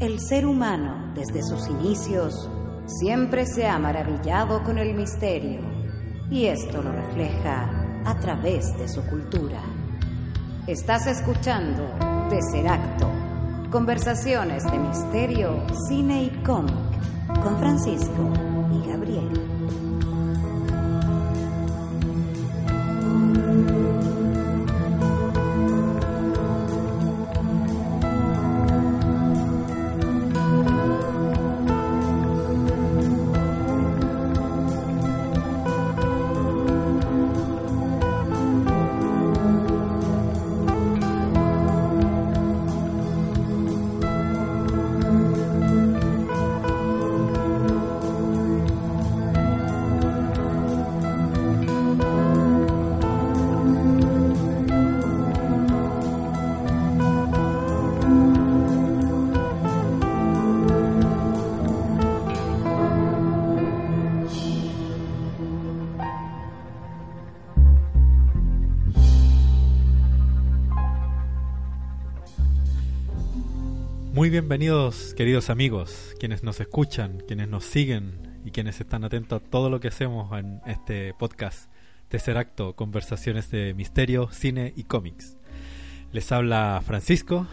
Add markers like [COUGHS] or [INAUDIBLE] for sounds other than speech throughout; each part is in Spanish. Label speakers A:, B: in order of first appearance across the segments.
A: El ser humano, desde sus inicios, siempre se ha maravillado con el misterio, y esto lo refleja a través de su cultura. Estás escuchando Tesseracto, conversaciones de misterio, cine y cómic, con Francisco y Gabriel.
B: Bienvenidos, queridos amigos, quienes nos escuchan, quienes nos siguen y quienes están atentos a todo lo que hacemos en este podcast Tercer Acto, conversaciones de misterio, cine y cómics. Les habla Francisco.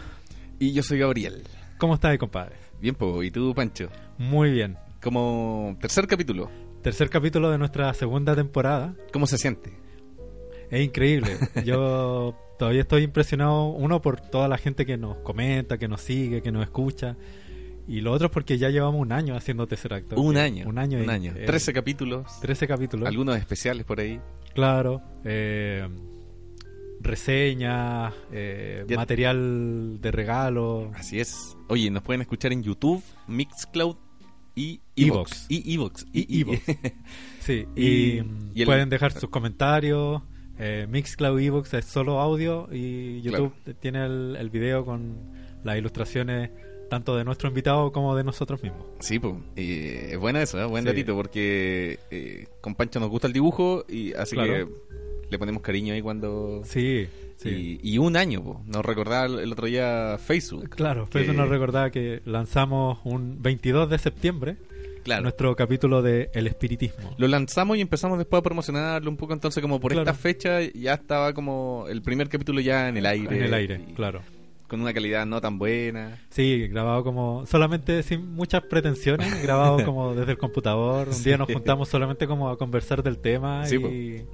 C: Y yo soy Gabriel.
B: ¿Cómo estás, compadre?
C: Bien, po. ¿y tú, Pancho?
B: Muy bien.
C: Como tercer capítulo.
B: Tercer capítulo de nuestra segunda temporada.
C: ¿Cómo se siente?
B: Es increíble. [LAUGHS] Yo todavía estoy impresionado, uno, por toda la gente que nos comenta, que nos sigue, que nos escucha. Y lo otro es porque ya llevamos un año haciendo tercer acto.
C: Un año.
B: Un año.
C: Un año.
B: eh,
C: 13 capítulos.
B: 13 capítulos.
C: Algunos especiales por ahí.
B: Claro. eh, reseñas, eh, material de regalo.
C: Así es. Oye, nos pueden escuchar en YouTube, Mixcloud y
B: Evox.
C: Evox. Y Evox.
B: Y Evox. [LAUGHS] Sí, y,
C: Y- y el-
B: pueden dejar sus comentarios. Eh, Mixcloud Evox es solo audio y YouTube tiene el, el video con las ilustraciones tanto de nuestro invitado como de nosotros mismos.
C: Sí, pues. es bueno eso, ¿eh? buen
B: Sí.
C: datito, porque eh, con Pancho nos gusta el dibujo y así
B: Claro.
C: que le ponemos cariño ahí cuando...
B: Sí, sí.
C: Y, y un año, po. nos recordaba el el otro día Facebook.
B: Claro,
C: que-
B: Facebook nos recordaba que lanzamos un 22 de septiembre
C: Claro.
B: nuestro capítulo de El Espiritismo.
C: Lo lanzamos y empezamos después a promocionarlo un poco, entonces como por
B: Claro.
C: esta fecha ya estaba como el primer capítulo ya en el aire.
B: En el aire,
C: y
B: claro.
C: Con una calidad no tan buena.
B: Sí, grabado como solamente sin muchas pretensiones, [LAUGHS] grabado como desde el computador. Un día
C: Sí.
B: nos juntamos solamente como a conversar del tema
C: Sí,
B: y,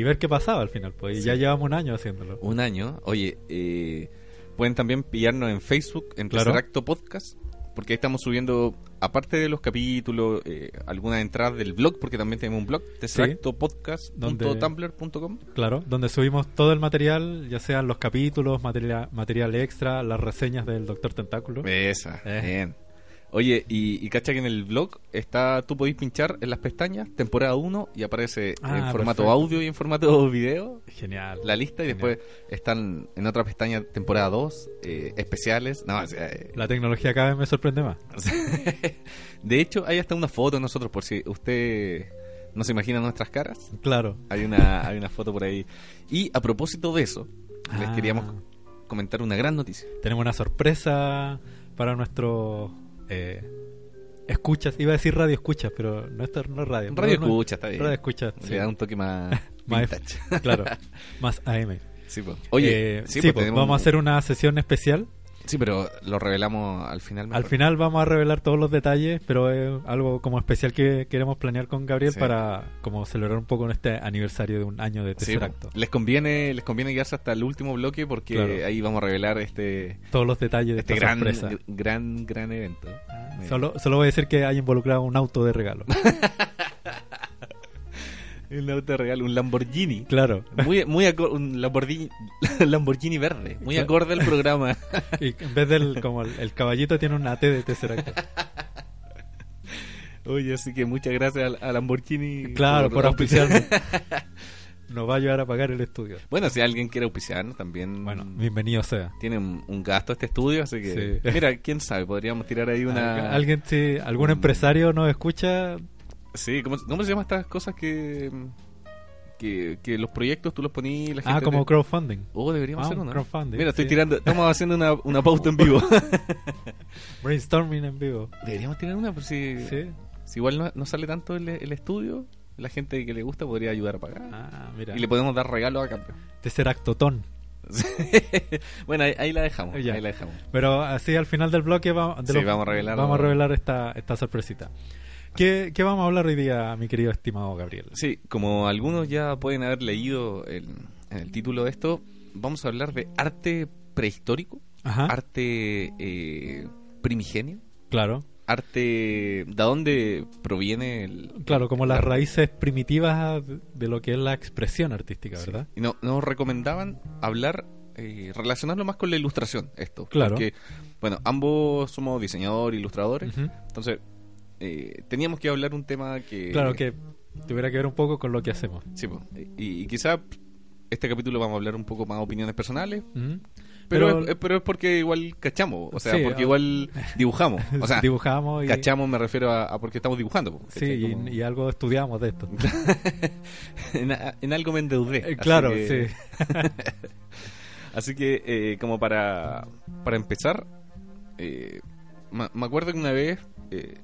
B: y ver qué pasaba al final. Pues y
C: Sí.
B: ya llevamos un año haciéndolo.
C: Un año. Oye, eh, pueden también pillarnos en Facebook, en
B: Claro.
C: Tercer Acto Podcast, porque ahí estamos subiendo, aparte de los capítulos, eh, algunas entradas del blog, porque también tenemos un blog, terceractopodcast.tumblr.com.
B: Claro, donde subimos todo el material, ya sean los capítulos, material, material extra, las reseñas del Doctor Tentáculo.
C: Esa,
B: Eh.
C: bien. Oye, y, y cacha que en el blog está, tú podéis pinchar en las pestañas, temporada 1, y aparece
B: Ah,
C: en formato
B: perfecto.
C: audio y en formato [LAUGHS] video
B: Genial.
C: la lista, y
B: Genial.
C: después están en otra pestaña temporada 2, eh, especiales. No, o sea, eh,
B: La tecnología cada vez me sorprende más. [LAUGHS]
C: de hecho, hay hasta una foto de nosotros, por si usted no se imagina nuestras caras.
B: Claro.
C: Hay una, hay una foto por ahí. Y a propósito de eso, les
B: Ah.
C: queríamos comentar una gran noticia.
B: Tenemos una sorpresa para nuestros eh, escuchas. Iba a decir radio escuchas, pero no, esto no es radio.
C: Radio
B: No, no,
C: escucha, está bien.
B: Radio escuchas,
C: Le
B: sí.
C: da un toque más [LAUGHS]
B: Más. [LAUGHS] Claro, más AM.
C: Sí, pues. Oye,
B: Eh,
C: sí,
B: sí,
C: pues,
B: pues,
C: tenemos-
B: vamos a hacer una sesión especial.
C: Sí, pero lo revelamos al final.
B: Al final vamos a revelar todos los detalles, pero es algo como especial que queremos planear con Gabriel
C: Sí.
B: para como celebrar un poco este aniversario de un año de
C: Sí,
B: tercer
C: pues.
B: acto.
C: Les conviene, les conviene quedarse hasta el último bloque porque
B: Claro.
C: ahí vamos a revelar este,
B: Todos los detalles de
C: este
B: esta
C: gran,
B: sorpresa.
C: gr- gran, gran evento. Mira.
B: Solo, solo voy a decir que hay involucrado un auto de regalo. [LAUGHS]
C: Un auto de regalo, un Lamborghini.
B: claro.
C: Muy, muy un Lamborghini, [LAUGHS] Lamborghini verde. Muy
B: Claro.
C: acorde al programa.
B: Y en vez del como el, el caballito tiene una T de tercer acto. [LAUGHS]
C: Oye, así que muchas gracias al- a, Lamborghini.
B: Claro, por auspiciarnos. Nos va a ayudar a pagar el estudio.
C: Bueno, si alguien quiere auspiciarnos también.
B: Bueno, bienvenido sea.
C: Tiene un, un gasto este estudio, así que.
B: Sí.
C: Mira, quién sabe, podríamos tirar ahí una.
B: Alguien, si algún
C: un-
B: empresario nos escucha,
C: Sí, ¿cómo, cómo se llaman estas cosas que. que, que los proyectos tú los ponías y la gente...
B: Ah, como
C: te-
B: crowdfunding.
C: Oh, deberíamos
B: Ah,
C: hacer
B: un
C: una.
B: crowdfunding,
C: Mira, estoy
B: sí.
C: tirando... Estamos haciendo una, una pauta en vivo. [LAUGHS]
B: Brainstorming en vivo.
C: deberíamos tirar una, pues si,
B: Sí.
C: si igual no, no sale tanto el, el estudio, la gente que le gusta podría ayudar a pagar.
B: Ah, mira.
C: Y le podemos dar regalos a cambio.
B: Tesseractotón. [LAUGHS]
C: bueno, ahí, ahí la dejamos. Ahí la dejamos.
B: Pero así al final del bloque va- de
C: Sí,
B: los-
C: vamos a revelar-
B: vamos a revelar esta, esta sorpresita. ¿Qué, ¿Qué vamos a hablar hoy día, mi querido estimado Gabriel?
C: Sí, como algunos ya pueden haber leído el, en el título de esto, vamos a hablar de arte prehistórico,
B: Ajá.
C: arte eh, primigenio,
B: Claro.
C: arte... ¿De dónde proviene el...?
B: Claro, como las raíces primitivas de lo que es la expresión artística,
C: Sí.
B: ¿verdad?
C: Y no, nos recomendaban hablar, eh, relacionarlo más con la ilustración, esto.
B: Claro.
C: Porque, bueno, ambos somos diseñadores, ilustradores, entonces eh, teníamos que hablar un tema que...
B: Claro que tuviera que ver un poco con lo que hacemos.
C: Sí, po. y, y quizá este capítulo vamos a hablar un poco más opiniones personales,
B: Ujú.
C: pero,
B: Pero-
C: es, pero es porque igual cachamos, o sea,
B: Sí,
C: porque
B: ah.
C: igual dibujamos. [LAUGHS] O sea,
B: dibujamos y,
C: cachamos me refiero a, a porque estamos dibujando. po,
B: sí, y,
C: Como-
B: y algo estudiamos de esto. [LAUGHS]
C: en, a- en algo me endeudé.
B: Eh,
C: así
B: claro,
C: que-
B: sí. [LAUGHS]
C: Así que, eh, como para, para empezar, eh, me acuerdo que una vez eh,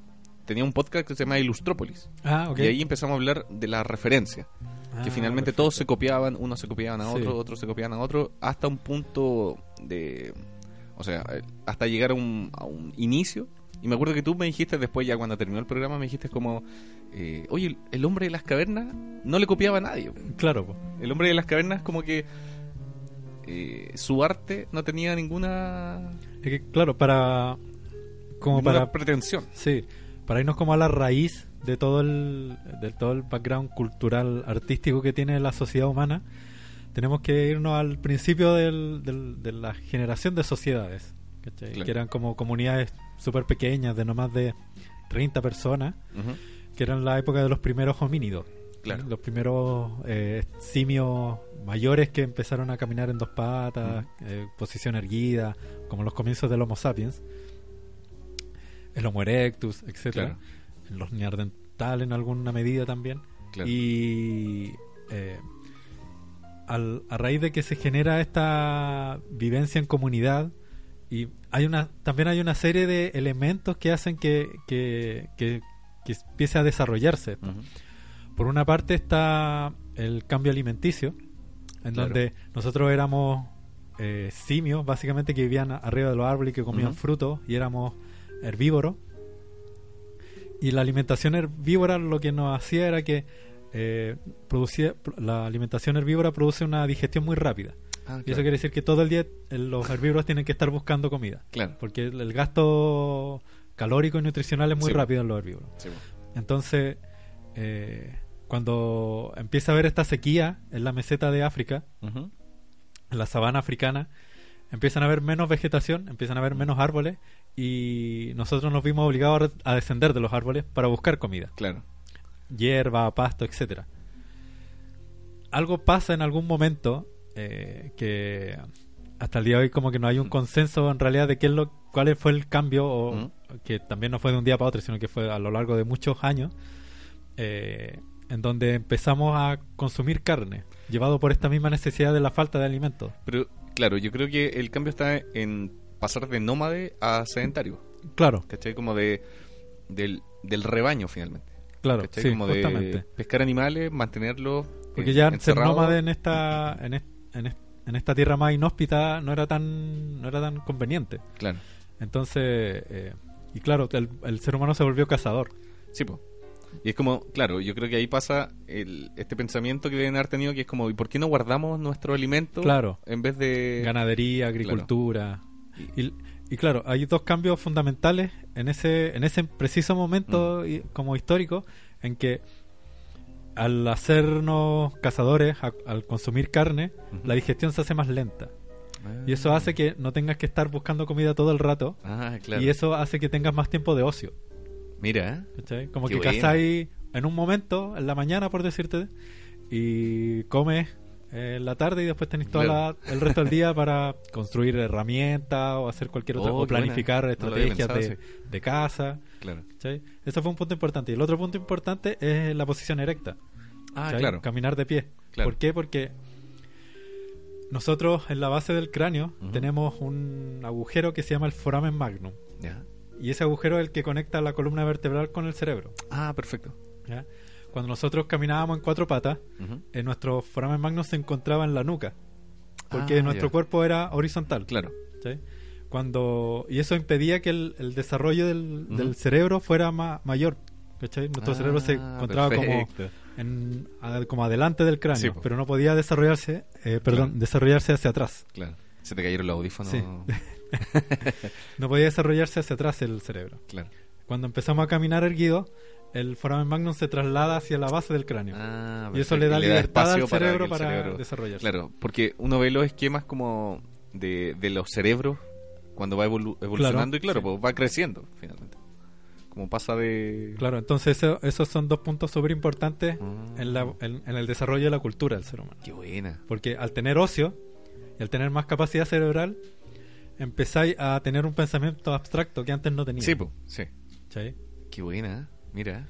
C: tenía un podcast que se llama Ilustrópolis.
B: Ah, ok.
C: Y ahí empezamos a hablar de la referencia.
B: Ah,
C: que finalmente
B: perfecto.
C: todos se copiaban, unos se copiaban a
B: Sí.
C: otros, otros se copiaban a otros, hasta un punto de. O sea, eh, hasta llegar a un, a un inicio. Y me acuerdo que tú me dijiste después, ya cuando terminó el programa, me dijiste como: eh, Oye, el, el hombre de las cavernas no le copiaba a nadie.
B: Claro, po.
C: El hombre de las cavernas, como que. eh, su arte no tenía ninguna,
B: Es que, claro, para... Como
C: ninguna
B: para
C: pretensión.
B: Sí, para irnos como a la raíz de todo el, de todo el background cultural artístico que tiene la sociedad humana, tenemos que irnos al principio del- del- de la generación de sociedades, que eran como comunidades súper pequeñas de no más de 30 personas, que eran la época de los primeros homínidos.
C: Claro.
B: Los primeros eh, simios mayores que empezaron a caminar en dos patas, eh, posición erguida, como los comienzos del Homo sapiens, el Homo erectus, etcétera,
C: Claro.
B: los neandertal en alguna medida también.
C: Claro.
B: Y eh, al- a raíz de que se genera esta vivencia en comunidad, y hay una también hay una serie de elementos que hacen que, que, que- que empiece a desarrollarse esto. Por una parte está el cambio alimenticio, en
C: Claro.
B: donde nosotros éramos eh, simios, básicamente que vivían arriba de los árboles y que comían frutos, y éramos herbívoros. Y la alimentación herbívora lo que nos hacía era que eh, producía, la alimentación herbívora produce una digestión muy rápida.
C: Ah,
B: Y eso quiere decir que todo el día eh, los herbívoros tienen que estar buscando comida.
C: Claro.
B: Porque el, el gasto calórico y nutricional es muy
C: Sí.
B: rápido en los herbívoros.
C: Sí.
B: Entonces, eh, cuando empieza a haber esta sequía en la meseta de África, en la sabana africana, empiezan a haber menos vegetación, empiezan a haber menos árboles y nosotros nos vimos obligados a, descender de los árboles para buscar comida,
C: Claro.
B: hierba, pasto, etcétera. Algo pasa en algún momento eh, que hasta el día de hoy como que no hay un consenso en realidad de qué es lo, cuál fue el cambio o que también no fue de un día para otro, sino que fue a lo largo de muchos años, eh, en donde empezamos a consumir carne, llevado por esta misma necesidad de la falta de alimentos.
C: Pero, claro, yo creo que el cambio está en pasar de nómade a sedentario.
B: Claro,
C: ¿Cachai? Como de del, del rebaño, finalmente.
B: claro,
C: ¿Cachai?
B: sí,
C: Como
B: justamente.
C: de pescar animales, mantenerlos.
B: Porque
C: eh,
B: ya ser
C: encerrados.
B: nómade en esta, en, est- en est- en esta tierra más inhóspita no era tan, no era tan conveniente.
C: Claro.
B: Entonces, eh, y claro, el, el ser humano se volvió cazador.
C: Sí, po. Y es como, claro, yo creo que ahí pasa el, este pensamiento que deben haber tenido que es como, ¿y por qué no guardamos nuestro alimento
B: Claro.
C: en vez de...
B: Ganadería, agricultura. Y, y claro, hay dos cambios fundamentales en ese, en ese preciso
C: Mm.
B: momento y- como histórico en que al hacernos cazadores, a- al consumir carne, la digestión se hace más lenta.
C: Ah.
B: Y eso hace que no tengas que estar buscando comida todo el rato.
C: Ah, claro.
B: Y eso hace que tengas más tiempo de ocio.
C: Mira, ¿eh?
B: ¿cachai? Como
C: Qué
B: que cazáis en un momento, en la mañana, por decirte, y comes en la tarde y después tenéis todo
C: Claro.
B: el resto del día para construir herramientas o hacer cualquier otra,
C: Oh,
B: o
C: buena.
B: planificar
C: No
B: estrategias
C: pensado,
B: de, de caza.
C: claro.
B: Ese fue un punto importante. Y el otro punto importante es la posición erecta.
C: Ah, claro.
B: Caminar de pie.
C: Claro.
B: ¿Por qué? Porque nosotros en la base del cráneo tenemos un agujero que se llama el foramen magnum.
C: Ya.
B: Y ese agujero es el que conecta la columna vertebral con el cerebro.
C: Ah, perfecto.
B: ¿ya? Cuando nosotros caminábamos en cuatro patas, eh, nuestro foramen magnum se encontraba en la nuca. Porque
C: Ah,
B: nuestro cuerpo era horizontal.
C: Claro.
B: ¿sí? Cuando, y eso impedía que el, el desarrollo del, cerebro fuera ma- mayor. ¿cachai? Nuestro
C: Ah,
B: cerebro se encontraba como,
C: perfecto.
B: en, a- como adelante del cráneo,
C: Sí,
B: pero no podía desarrollarse, eh, perdón,
C: Claro.
B: desarrollarse hacia atrás.
C: Claro. Se te cayeron los audífonos.
B: Sí. [LAUGHS] [LAUGHS] No podía desarrollarse hacia atrás el cerebro.
C: claro.
B: Cuando empezamos a caminar erguido, el foramen magnum se traslada hacia la base del cráneo.
C: Ah,
B: y eso le da
C: Y
B: libertad al
C: espacio para
B: cerebro para,
C: cerebro-
B: desarrollarse.
C: Claro, porque uno ve los esquemas como de, de los cerebros cuando va evolu- evolucionando y claro,
B: sí.
C: pues va creciendo finalmente. Como pasa de...
B: Claro, entonces eso- esos son dos puntos súper importantes
C: Ah.
B: en, la- en- en el desarrollo de la cultura del ser humano.
C: Qué buena.
B: Porque al tener ocio y al tener más capacidad cerebral, empezáis a tener un pensamiento abstracto que antes no tenía.
C: Sí, pues, sí.
B: ¿cachai?
C: Qué buena. Mira.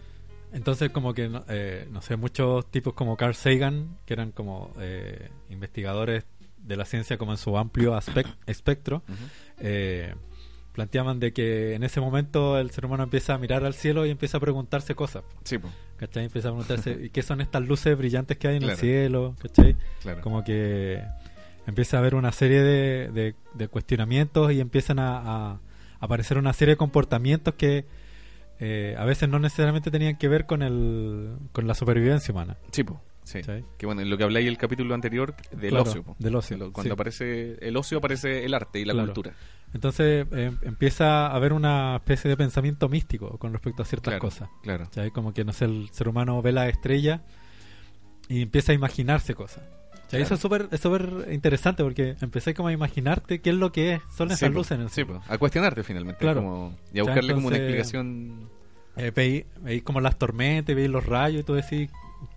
B: Entonces, como que, no, eh, no sé, muchos tipos como Carl Sagan, que eran como eh, investigadores de la ciencia como en su amplio aspec- espectro, eh, planteaban de que en ese momento el ser humano empieza a mirar al cielo y empieza a preguntarse cosas.
C: Sí, pues,
B: ¿Cachai? Empieza a preguntarse ¿y qué son estas luces brillantes que hay en el cielo? ¿Cachai?
C: claro.
B: Como que empieza a haber una serie de, de- de cuestionamientos y empiezan a, a aparecer una serie de comportamientos que eh, a veces no necesariamente tenían que ver con el con la supervivencia humana.
C: Sí, pues, sí.
B: ¿cachai?
C: Que bueno, en lo que habláis el capítulo anterior del
B: Claro,
C: ocio. po.
B: del ocio,
C: Cuando
B: sí.
C: aparece el ocio aparece el arte y la
B: Claro.
C: cultura.
B: Entonces eh, empieza a haber una especie de pensamiento místico con respecto a ciertas
C: Claro,
B: cosas.
C: Claro.
B: ¿cachai? Como que no sé, el ser humano ve la estrella y empieza a imaginarse cosas. Eso es súper es súper interesante porque empecé como a imaginarte qué es lo que es, son
C: Sí,
B: esas
C: po,
B: luces en el
C: sí, a cuestionarte finalmente.
B: Claro.
C: como- y a
B: Ya,
C: buscarle como una explicación.
B: Eh, veis como las tormentas, veis los rayos y tú decís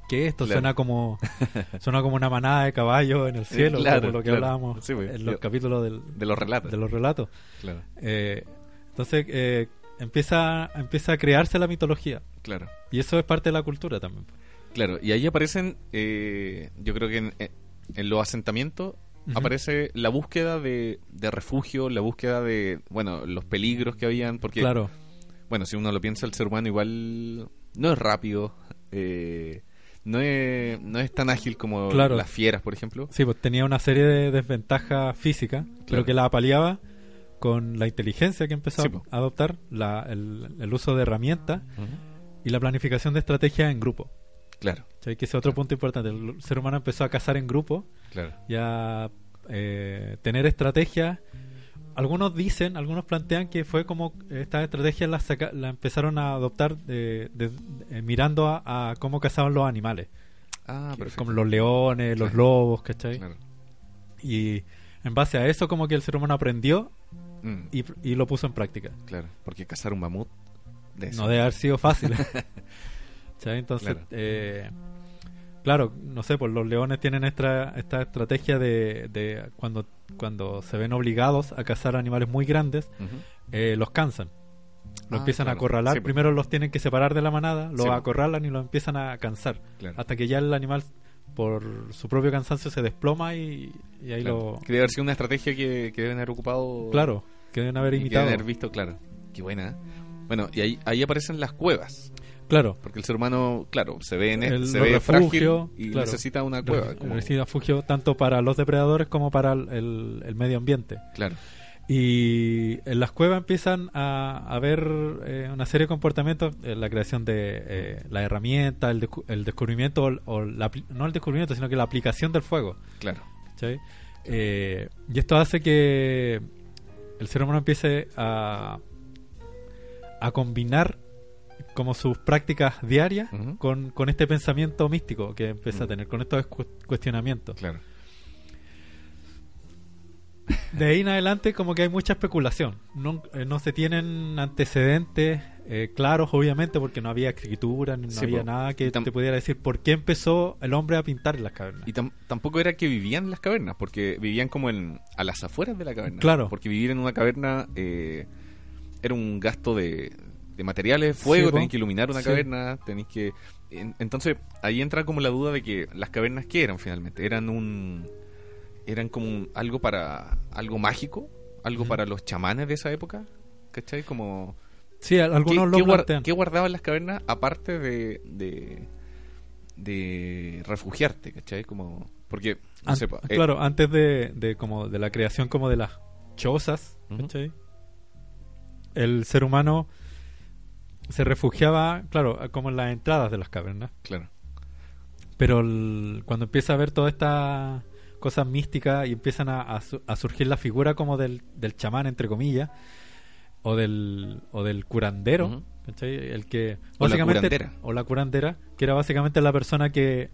B: que esto
C: Claro.
B: suena como [LAUGHS] suena como una manada de caballos en el cielo, como lo que hablábamos
C: Sí, pues,
B: en los capítulos del-
C: De los relatos.
B: de los relatos. Eh, entonces eh, empieza empieza a crearse la mitología
C: Claro.
B: y eso es parte de la cultura también.
C: Claro, y ahí aparecen, eh, yo creo que en, en los asentamientos aparece la búsqueda de, de refugio, la búsqueda de, bueno, los peligros que habían, porque,
B: Claro,
C: bueno, si uno lo piensa, el ser humano igual no es rápido, eh, no, es, no es tan ágil como
B: Claro.
C: las fieras, por ejemplo.
B: sí, pues tenía una serie de desventajas físicas, pero que la apaleaba con la inteligencia que empezó
C: Sí,
B: a
C: po.
B: adoptar, la- el, el uso de herramientas y la planificación de estrategias en grupo.
C: Claro.
B: Que ese es otro punto importante. El ser humano empezó a cazar en grupo
C: claro.
B: y a eh, tener estrategias. Algunos dicen, algunos plantean que fue como estas estrategias las la empezaron a adoptar de- de- de- mirando a, a cómo cazaban los animales,
C: Ah,
B: que-
C: perfecto.
B: como los leones, los
C: Claro.
B: lobos, ¿cachai?
C: Claro.
B: Y en base a eso como que el ser humano aprendió
C: Mm,
B: y, y lo puso en práctica.
C: claro, porque cazar un mamut de.
B: No debe haber sido fácil. [LAUGHS] Entonces,
C: Claro.
B: eh, claro, no sé, pues los leones tienen esta, esta estrategia de, de cuando, cuando se ven obligados a cazar animales muy grandes,
C: Ujú.
B: eh, los cansan. Los
C: Ah,
B: empiezan
C: claro.
B: a acorralar.
C: Sí, pues.
B: Primero los tienen que separar de la manada, los
C: Sí, pues.
B: acorralan y los empiezan a cansar.
C: Claro.
B: Hasta que ya el animal, por su propio cansancio, se desploma y, y ahí
C: Claro.
B: lo...
C: Que debe haber sido una estrategia que, que deben haber ocupado.
B: Claro, que deben haber
C: y que
B: imitado.
C: deben haber visto, claro. Qué buena. ¿eh? Bueno, y ahí, ahí aparecen las cuevas.
B: Claro.
C: Porque el ser humano, claro, se ve, en
B: El-
C: se ve frágil
B: refugios,
C: y
B: claro.
C: necesita una cueva. como-
B: Necesita refugio tanto para los depredadores como para el, medio ambiente.
C: Claro,
B: Y en las cuevas empiezan a, a ver eh, una serie de comportamientos, eh, la creación de eh, la herramienta, el, descu- el descubrimiento, o, o la apli- no el descubrimiento, sino que la aplicación del fuego.
C: claro.
B: Eh, y esto hace que el ser humano empiece a, a combinar como sus prácticas diarias con, con este pensamiento místico que empieza a tener, con estos cu- cuestionamientos.
C: Claro.
B: De ahí en adelante como que hay mucha especulación. No, eh, no se tienen antecedentes eh, claros, obviamente, porque no había escritura, no
C: Sí,
B: había nada que te pudiera decir por qué empezó el hombre a pintar en las cavernas.
C: Y tam- tampoco era que vivían en las cavernas, porque vivían como en, a las afueras de la caverna.
B: Claro.
C: Porque vivir en una caverna eh, era un gasto de, de materiales, fuego,
B: Sí,
C: tenéis que iluminar una
B: Sí.
C: caverna, tenéis que... en- entonces, ahí entra como la duda de que las cavernas, ¿qué eran finalmente? Eran un... Eran como un- algo para... Algo mágico, algo para los chamanes de esa época, ¿cachai? Como...
B: Sí, al-
C: ¿Qué,
B: algunos lo
C: qué qué guardaban las cavernas aparte de... de de refugiarte, ¿cachai? Como... Porque, no
B: An-
C: eh,
B: claro, antes de, de como de la creación como de las chozas. ¿cachai? El ser humano se refugiaba, claro, como en las entradas de las cavernas.
C: claro.
B: Pero el- cuando empieza a ver toda esta cosas místicas y empiezan a, a su- a surgir la figura como del, del chamán, entre comillas, o del, o del curandero. ¿cachai? El que
C: O la
B: básicamente-
C: curandera.
B: o la curandera, que era básicamente la persona que,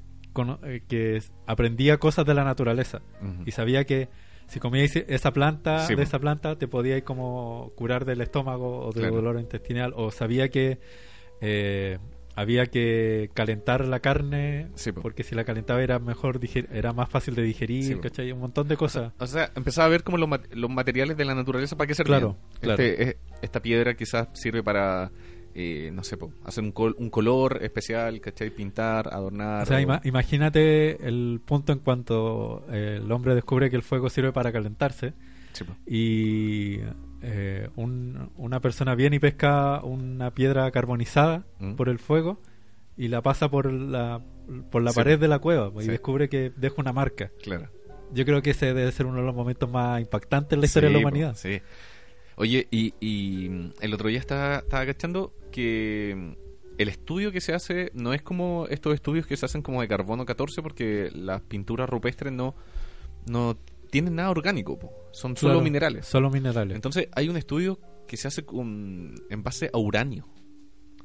B: eh, que aprendía cosas de la naturaleza y sabía que si comíais esa planta,
C: Sí,
B: de esa planta, te podíais como curar del estómago o del
C: Claro.
B: dolor intestinal, o sabía que eh, había que calentar la carne,
C: Sí, po.
B: porque si la calentaba era mejor, era más fácil de digerir,
C: Sí.
B: ¿cachai? Un montón de cosas.
C: O sea, empezaba a ver como los, mat- los materiales de la naturaleza para qué servían.
B: Claro, claro.
C: Este, esta piedra quizás sirve para, eh, no sé, po, hacer un, col- un color especial, ¿cachai? Pintar, adornar.
B: O sea,
C: o-
B: ima- imagínate el punto en cuanto eh, el hombre descubre que el fuego sirve para calentarse
C: Sí,
B: y eh, un- una persona viene y pesca una piedra carbonizada
C: Mm.
B: por el fuego y la pasa por la, por la
C: Sí.
B: pared de la cueva y
C: Sí.
B: descubre que deja una marca.
C: Claro.
B: Yo creo que ese debe ser uno de los momentos más impactantes en la historia de la
C: po,
B: humanidad.
C: sí. Oye, y, y, mm, el otro día estaba, estaba cachando que mm, el estudio que se hace no es como estos estudios que se hacen como de carbono 14 porque las pinturas rupestres no, no tienen nada orgánico, po. son solo
B: Claro,
C: minerales.
B: Solo minerales.
C: Entonces hay un estudio que se hace con, en base a uranio.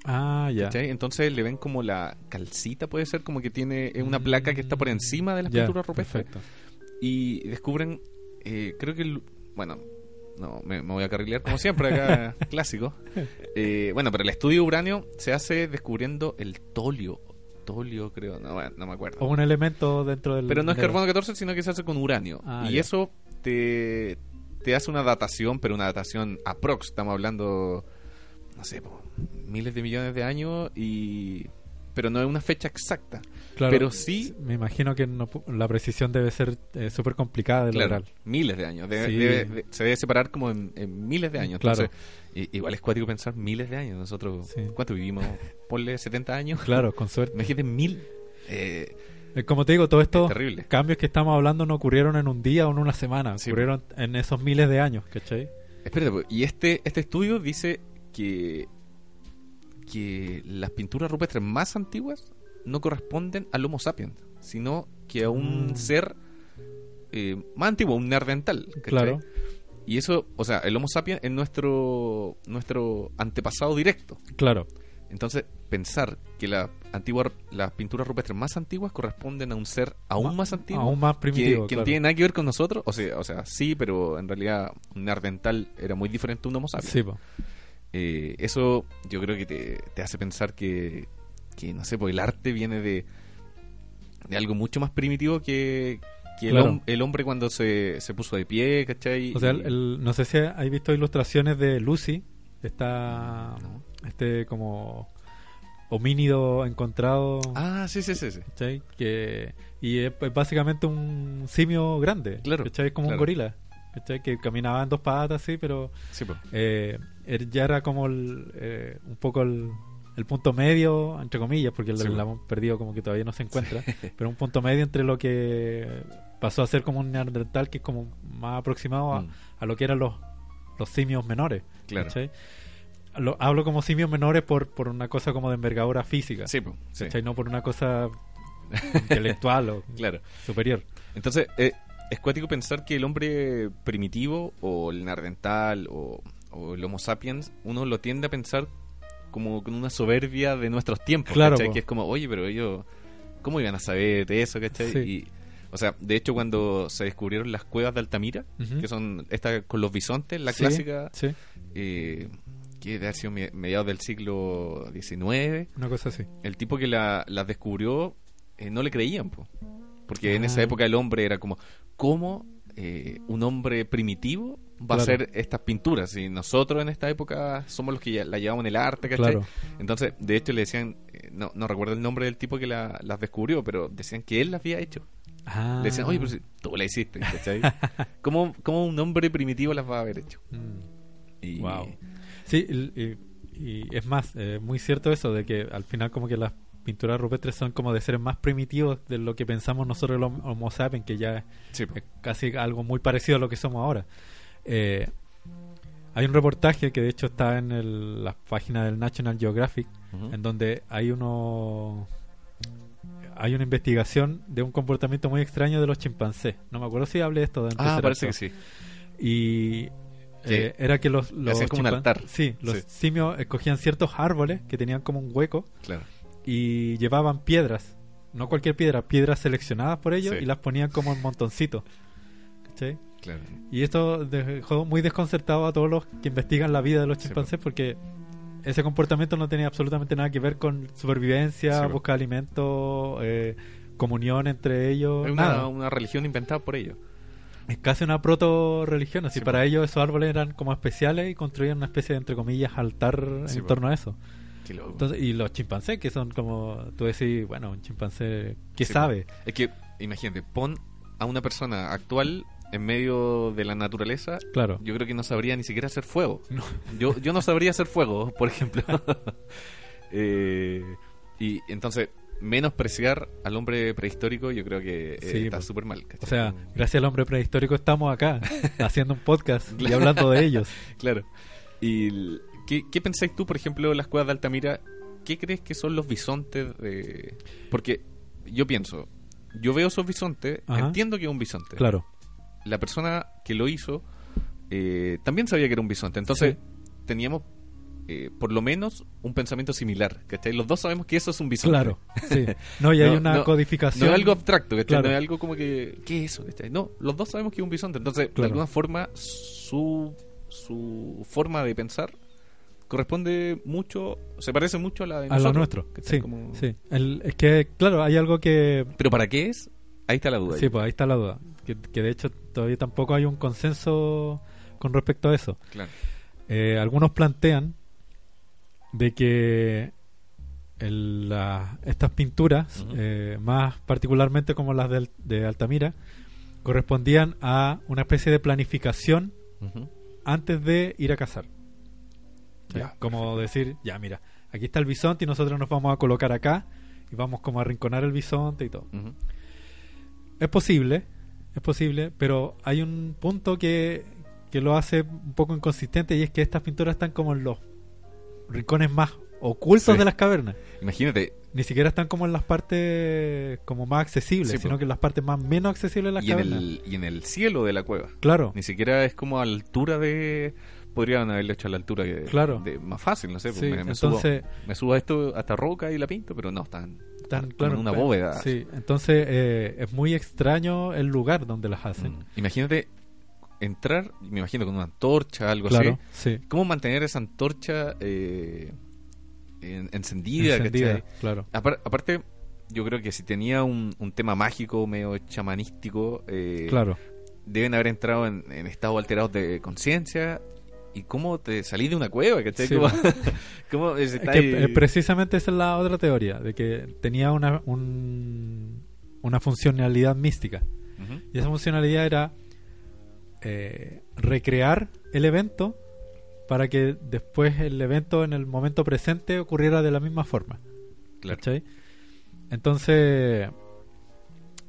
B: ah, ya.
C: Entonces le ven como la calcita, puede ser como que tiene una placa que está por encima de las
B: Ya,
C: pinturas rupestres.
B: perfecto.
C: Y descubren, eh, creo que, el- bueno, no, me, me voy a carrilear como siempre acá, [LAUGHS] clásico. Eh, bueno, pero el estudio de uranio se hace descubriendo el tolio. Tolio, creo, no, bueno, no me acuerdo.
B: O un elemento dentro del...
C: Pero no es carbono 14, sino que se hace con uranio.
B: Ah,
C: y
B: ya.
C: eso te, te hace una datación, pero una datación aprox. Estamos hablando, no sé, po, miles de millones de años, y pero no es una fecha exacta.
B: Claro,
C: pero sí-
B: Me imagino que no la precisión debe ser eh, súper complicada de
C: Claro,
B: lograr.
C: miles de años. Debe-
B: Sí.
C: debe- de- se debe separar como en, en miles de años.
B: Claro.
C: Entonces, i- igual es cuático pensar miles de años. Nosotros,
B: Sí.
C: ¿cuánto vivimos? [LAUGHS] Ponle 70 años.
B: Claro, con suerte. [LAUGHS]
C: Imagínate mil. Eh,
B: Eh, Como te digo, todos estos
C: Es
B: cambios que estamos hablando no ocurrieron en un día o en una semana,
C: Sí,
B: ocurrieron en esos miles de años, ¿cachai?
C: espérate, y este, este estudio dice que, que las pinturas rupestres más antiguas no corresponden al Homo sapiens, sino que a un
B: Mm.
C: ser eh, más antiguo, un neandertal.
B: Claro.
C: Y eso, o sea, el Homo sapiens es nuestro, nuestro antepasado directo.
B: Claro,
C: Entonces, pensar que la antigua, las pinturas rupestres más antiguas corresponden a un ser aún
B: Ma-
C: más antiguo,
B: aún más primitivo.
C: que no
B: claro.
C: tiene nada que ver con nosotros, o sea, o sea, sí, pero en realidad un neandertal era muy diferente a un Homo sapiens.
B: Sí.
C: Eh, eso yo creo que te, te hace pensar que, que, no sé, pues el arte viene de, de algo mucho más primitivo que, que el, hom- el hombre cuando se, se puso de pie, ¿cachai?
B: O sea, el- el- no sé si has visto ilustraciones de Lucy, esta,
C: No.
B: este como homínido encontrado,
C: Ah, sí, sí, sí, sí.
B: ¿cachai? Que, y es, es básicamente un simio grande,
C: Claro,
B: ¿cachai? Es como
C: claro.
B: un gorila, ¿cachai? Que caminaba en dos patas, sí, pero
C: Sí, pues.
B: eh, ya era como el, eh, un poco el, el punto medio, entre comillas, porque el
C: Sí,
B: del
C: bueno.
B: hemos perdido como que todavía no se encuentra, [LAUGHS] pero un punto medio entre lo que pasó a ser como un neandertal, que es como más aproximado a,
C: Mm,
B: a lo que eran los, los simios menores.
C: claro.
B: hablo como simios menores por, por una cosa como de envergadura física,
C: Sí, pues.
B: no por una cosa [LAUGHS] intelectual o
C: Claro.
B: superior.
C: Entonces, eh, es cuático pensar que el hombre primitivo, o el neandertal, o, o el Homo sapiens, uno lo tiende a pensar como con una soberbia de nuestros tiempos.
B: Claro,
C: ¿cachai? Que es como, oye, pero ellos, ¿cómo iban a saber de eso, cachai?
B: Sí.
C: Y, o sea, de hecho, cuando se descubrieron las cuevas de Altamira, que son estas con los bisontes, la
B: Sí,
C: clásica,
B: Sí,
C: eh, que debe haber sido me- mediados del siglo XIX,
B: una cosa así.
C: el tipo que la- las descubrió eh, no le creían, po. porque en esa
B: Ah.
C: época el hombre era como, ¿cómo eh, un hombre primitivo va a hacer estas pinturas y nosotros en esta época somos los que ya la llevamos en el arte, ¿cachai?
B: Claro.
C: Entonces, de hecho le decían, eh, no, no recuerdo el nombre del tipo que la- las descubrió, pero decían que él las había hecho.
B: Ah.
C: Le decían, oye, pero si tú la hiciste, ¿cachai? [LAUGHS] ¿Cómo, ¿Cómo un hombre primitivo las va a haber hecho?
B: Mm.
C: Y,
B: Wow. Sí, y, y- y es más, eh, muy cierto eso de que al final como que las pinturas rupestres son como de seres más primitivos de lo que pensamos nosotros los Homo sapiens, que ya
C: Sí,
B: es casi algo muy parecido a lo que somos ahora. Eh, hay un reportaje que de hecho está en el- la página del National Geographic, en donde hay uno hay una investigación de un comportamiento muy extraño de los chimpancés. No me acuerdo si hablé de esto de
C: Ah, parece que sí.
B: Y eh, era que los, los
C: como un
B: chimpan-
C: altar.
B: Sí, los
C: Sí.
B: simios escogían ciertos árboles que tenían como un hueco
C: Claro.
B: Y llevaban piedras, no cualquier piedra, piedras seleccionadas por ellos
C: Sí.
B: y las ponían como en montoncitos. ¿Cachai?
C: Claro.
B: Y esto dejó muy desconcertado a todos los que investigan la vida de los
C: Sí,
B: chimpancés porque ese comportamiento no tenía absolutamente nada que ver con supervivencia,
C: Sí,
B: busca alimento, eh, comunión entre ellos,
C: Es una,
B: nada.
C: una religión inventada por ellos.
B: Es casi una proto-religión, así
C: Sí,
B: para ellos esos árboles eran como especiales y construían una especie de, entre comillas, altar
C: Sí,
B: en torno a eso. Entonces, y los chimpancés, que son como, tú decís, bueno, un chimpancé, ¿qué
C: Sí,
B: sabe?
C: Es que, imagínate, pon a una persona actual en medio de la naturaleza.
B: Claro.
C: Yo creo que no sabría ni siquiera hacer fuego.
B: No. [LAUGHS]
C: Yo, yo no sabría hacer fuego, por ejemplo. [LAUGHS] Eh, y entonces, menospreciar al hombre prehistórico, yo creo que eh,
B: Sí,
C: está súper mal. ¿cachai?
B: O sea, gracias al hombre prehistórico estamos acá, [LAUGHS] haciendo un podcast y hablando de ellos.
C: Claro. ¿Y qué, qué pensáis tú, por ejemplo, de las cuevas de Altamira? ¿Qué crees que son los bisontes? de- Porque yo pienso, yo veo esos bisontes,
B: Ajá.
C: entiendo que es un bisonte.
B: Claro.
C: La persona que lo hizo eh, también sabía que era un bisonte. Entonces,
B: Sí.
C: teníamos eh, por lo menos un pensamiento similar. ¿cachai? Los dos sabemos que eso es un bisonte.
B: Claro, sí. [LAUGHS] No, y hay
C: No,
B: una
C: no,
B: codificación.
C: No es algo abstracto, ¿cachai?
B: Claro.
C: No es algo como que. ¿Qué es eso? ¿cachai? No, los dos sabemos que es un bisonte. Entonces, de
B: Claro.
C: alguna forma, su, su forma de pensar corresponde mucho. Se parece mucho a la de
B: a
C: nosotros.
B: lo nuestro.
C: ¿cachai?
B: Sí,
C: Como-
B: sí. El- es que, claro, hay algo que...
C: Pero ¿para qué es? Ahí está la duda.
B: Sí, pues ahí está la duda. Que, que de hecho todavía tampoco hay un consenso con respecto a eso.
C: Claro.
B: Eh, algunos plantean de que el- la- estas pinturas, eh, más particularmente como las de Altamira, correspondían a una especie de planificación antes de ir a cazar.
C: Ya,
B: como decir, ya mira, aquí está el bisonte y nosotros nos vamos a colocar acá y vamos como a arrinconar el bisonte y todo. Es posible, es posible, pero hay un punto que, que lo hace un poco inconsistente y es que estas pinturas están como en los rincones más ocultos
C: Sí.
B: de las cavernas.
C: Imagínate,
B: Ni siquiera están como en las partes como más accesibles,
C: Sí,
B: sino que en las partes más menos accesibles de las
C: y en,
B: cavernas.
C: el, y en el cielo de la cueva.
B: Claro,
C: Ni siquiera es como a altura de. Podrían haberlo hecho a la altura
B: Claro.
C: de- más fácil, no sé. pues
B: Sí,
C: me, me
B: entonces-
C: subo, me subo a esto hasta roca y la pinto, pero no, están,
B: están
C: como
B: claro,
C: en una
B: pero-
C: bóveda.
B: Sí, entonces eh, es muy extraño el lugar donde las hacen.
C: Mm. Imagínate entrar, me imagino con una antorcha, algo
B: Claro,
C: así.
B: sí.
C: ¿Cómo mantener esa antorcha eh, en- encendida?
B: Claro.
C: Apar- aparte, yo creo que si tenía un, un tema mágico, medio chamanístico, eh,
B: Claro.
C: deben haber entrado en, en estados alterados de conciencia. ¿Y cómo te salís de una cueva? ¿cachai?
B: Sí,
C: ¿Cómo, [LAUGHS] cómo
B: Es
C: está
B: que, precisamente esa es la otra teoría, de que tenía una, un- una funcionalidad mística. Y esa funcionalidad era eh, recrear el evento para que después el evento en el momento presente ocurriera de la misma forma.
C: Claro.
B: ¿cachai? Entonces,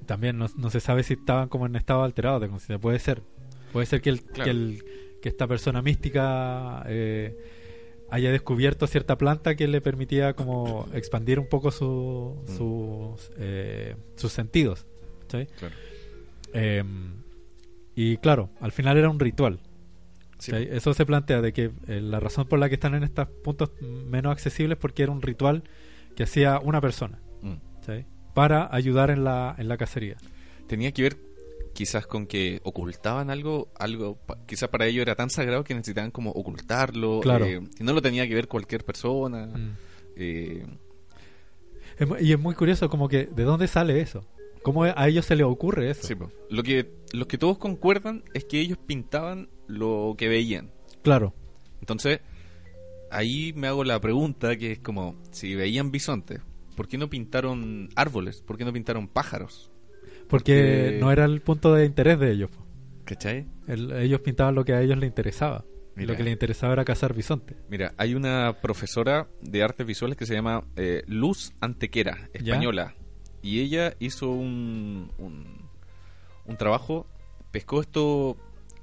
B: también no, no se sabe si estaban como en estado alterado de conciencia. Puede ser. Puede ser que, el,
C: Claro.
B: que, el- que esta persona mística eh, haya descubierto cierta planta que le permitía como expandir un poco su-
C: Mm.
B: sus, eh, sus sentidos. Eh, y claro, al final era un ritual. Eso se plantea de que eh, la razón por la que están en estos puntos menos accesibles es porque era un ritual que hacía una persona
C: Mm.
B: para ayudar en la, en la cacería.
C: Tenía que ver quizás con que ocultaban algo, algo quizás para ellos era tan sagrado que necesitaban como ocultarlo.
B: Claro.
C: eh, y no lo tenía que ver cualquier persona.
B: Mm.
C: eh,
B: Es y es muy curioso como que de dónde sale eso. ¿Cómo a ellos se les ocurre eso?
C: Sí. Lo que, lo que todos concuerdan es que ellos pintaban lo que veían.
B: Claro.
C: Entonces, ahí me hago la pregunta que es como, si veían bisontes, ¿por qué no pintaron árboles? ¿Por qué no pintaron pájaros?
B: Porque, no era el punto de interés de ellos.
C: ¿Cachai?
B: El- ellos pintaban lo que a ellos les interesaba.
C: Mira.
B: Lo que les interesaba era cazar bisonte.
C: Mira, hay una profesora de artes visuales que se llama eh, Luz Antequera, española. Y ella hizo un, un, un trabajo, pescó esto,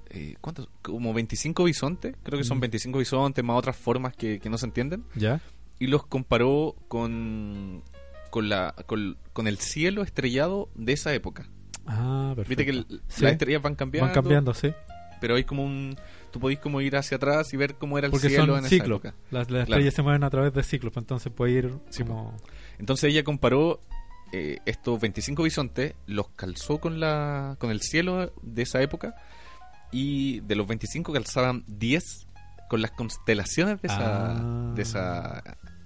C: eh, ¿cuántos? Como 25 bisontes, creo que son
B: Mm.
C: 25 bisontes, más otras formas que, que no se entienden.
B: ¿Ya?
C: Y los comparó con, con, la, con, con el cielo estrellado de esa época.
B: Ah, perfecto.
C: Viste que el-
B: Sí.
C: las estrellas van cambiando,
B: Van cambiando, sí.
C: pero hay como un... Tú podéis como ir hacia atrás y ver cómo era el
B: Porque
C: cielo
B: son
C: en esa
B: ciclos.
C: época.
B: Las, las
C: Claro.
B: estrellas se mueven a través de ciclos, pues entonces puede ir
C: Sí,
B: como...
C: Entonces ella comparó eh, estos 25 bisontes, los calzó con la con el cielo de esa época y de los 25 calzaban 10 con las constelaciones de esa,
B: Ah.
C: de esa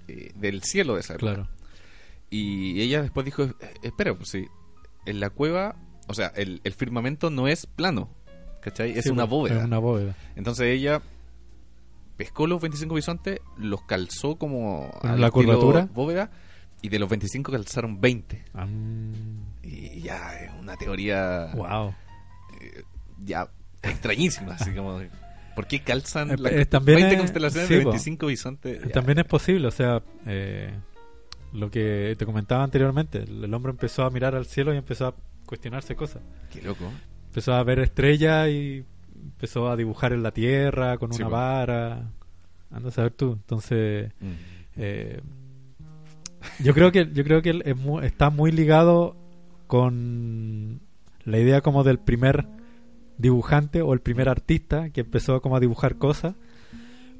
C: eh, del cielo de esa época.
B: Claro.
C: Y ella después dijo, "Eh, espera, pues sí, en la cueva, o sea, el, el firmamento no es plano, ¿cachai? Es una bóveda.
B: Es una bóveda.
C: Entonces ella pescó los 25 bisontes, los calzó como
B: ¿Con
C: al
B: la curvatura?
C: bóveda y de los 25 calzaron 20.
B: Ah,
C: Y ya es una teoría
B: wow.
C: eh, ya extrañísima, así como ¿por qué calzan
B: Eh,
C: las
B: eh, también
C: 20
B: es-
C: constelaciones
B: sí,
C: de
B: po.
C: 25 bisontes? Ya,
B: También es posible, o sea, eh, lo que te comentaba anteriormente, el, el hombre empezó a mirar al cielo y empezó a cuestionarse cosas.
C: Qué loco.
B: Empezó a ver estrellas y empezó a dibujar en la tierra con
C: Sí,
B: una vara. Anda a saber tú. Entonces,
C: Mm.
B: eh, yo creo que yo creo que él es mu- está muy ligado con la idea como del primer dibujante o el primer artista que empezó como a dibujar cosas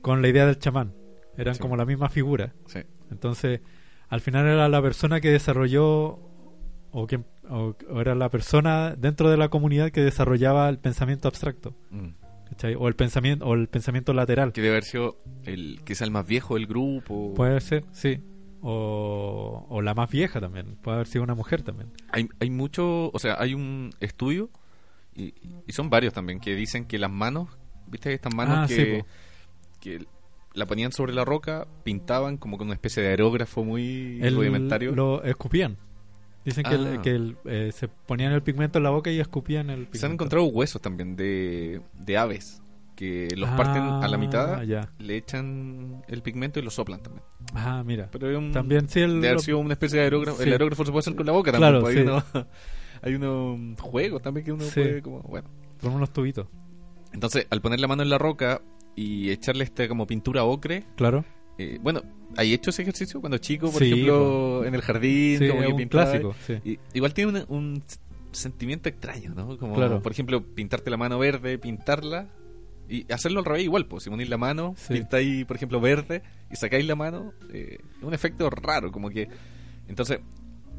B: con la idea del chamán. Eran
C: Sí.
B: como la misma figura.
C: Sí.
B: Entonces, al final era la persona que desarrolló o, que, o, o era la persona dentro de la comunidad que desarrollaba el pensamiento abstracto,
C: Mm.
B: O el pensamiento o el pensamiento lateral.
C: Que debe haber sido el, quizá el más viejo del grupo.
B: Puede ser, sí. O, o la más vieja también. Puede haber sido una mujer también.
C: Hay, hay mucho, o sea, hay un estudio, y, y son varios también, que dicen que las manos, ¿viste estas manos
B: Ah, sí,
C: que,
B: po.
C: que la ponían sobre la roca, pintaban como con una especie de aerógrafo muy
B: El-
C: rudimentario?
B: Lo escupían. Dicen que, el-
C: Ah.
B: que el, eh, se ponían el pigmento en la boca y escupían el pigmento.
C: Se han encontrado huesos también de, de aves, que los
B: Ah,
C: parten a la mitad,
B: ya.
C: le echan el pigmento y lo soplan también.
B: Ah, mira.
C: Pero un,
B: También sí, el,
C: debe haber sido una especie de aerógrafo.
B: Sí.
C: El aerógrafo se puede hacer con la boca
B: Claro,
C: también. pues,
B: sí.
C: Hay, uno, [LAUGHS] hay unos juegos también que uno
B: Sí.
C: puede como... Bueno.
B: con unos tubitos.
C: Entonces, al poner la mano en la roca y echarle esta como pintura ocre,
B: Claro.
C: eh, bueno, ¿hay hecho ese ejercicio cuando chico, por
B: Sí,
C: ejemplo, en el jardín?
B: Sí,
C: como que
B: un
C: pintaba?
B: clásico. Sí.
C: Y- igual tiene un, sentimiento extraño, ¿no? Como,
B: Claro.
C: por ejemplo, pintarte la mano verde, pintarla y hacerlo al revés igual, pues si ponís la mano, pintáis, por ejemplo, verde y sacáis la mano, eh, un efecto raro, como que... Entonces,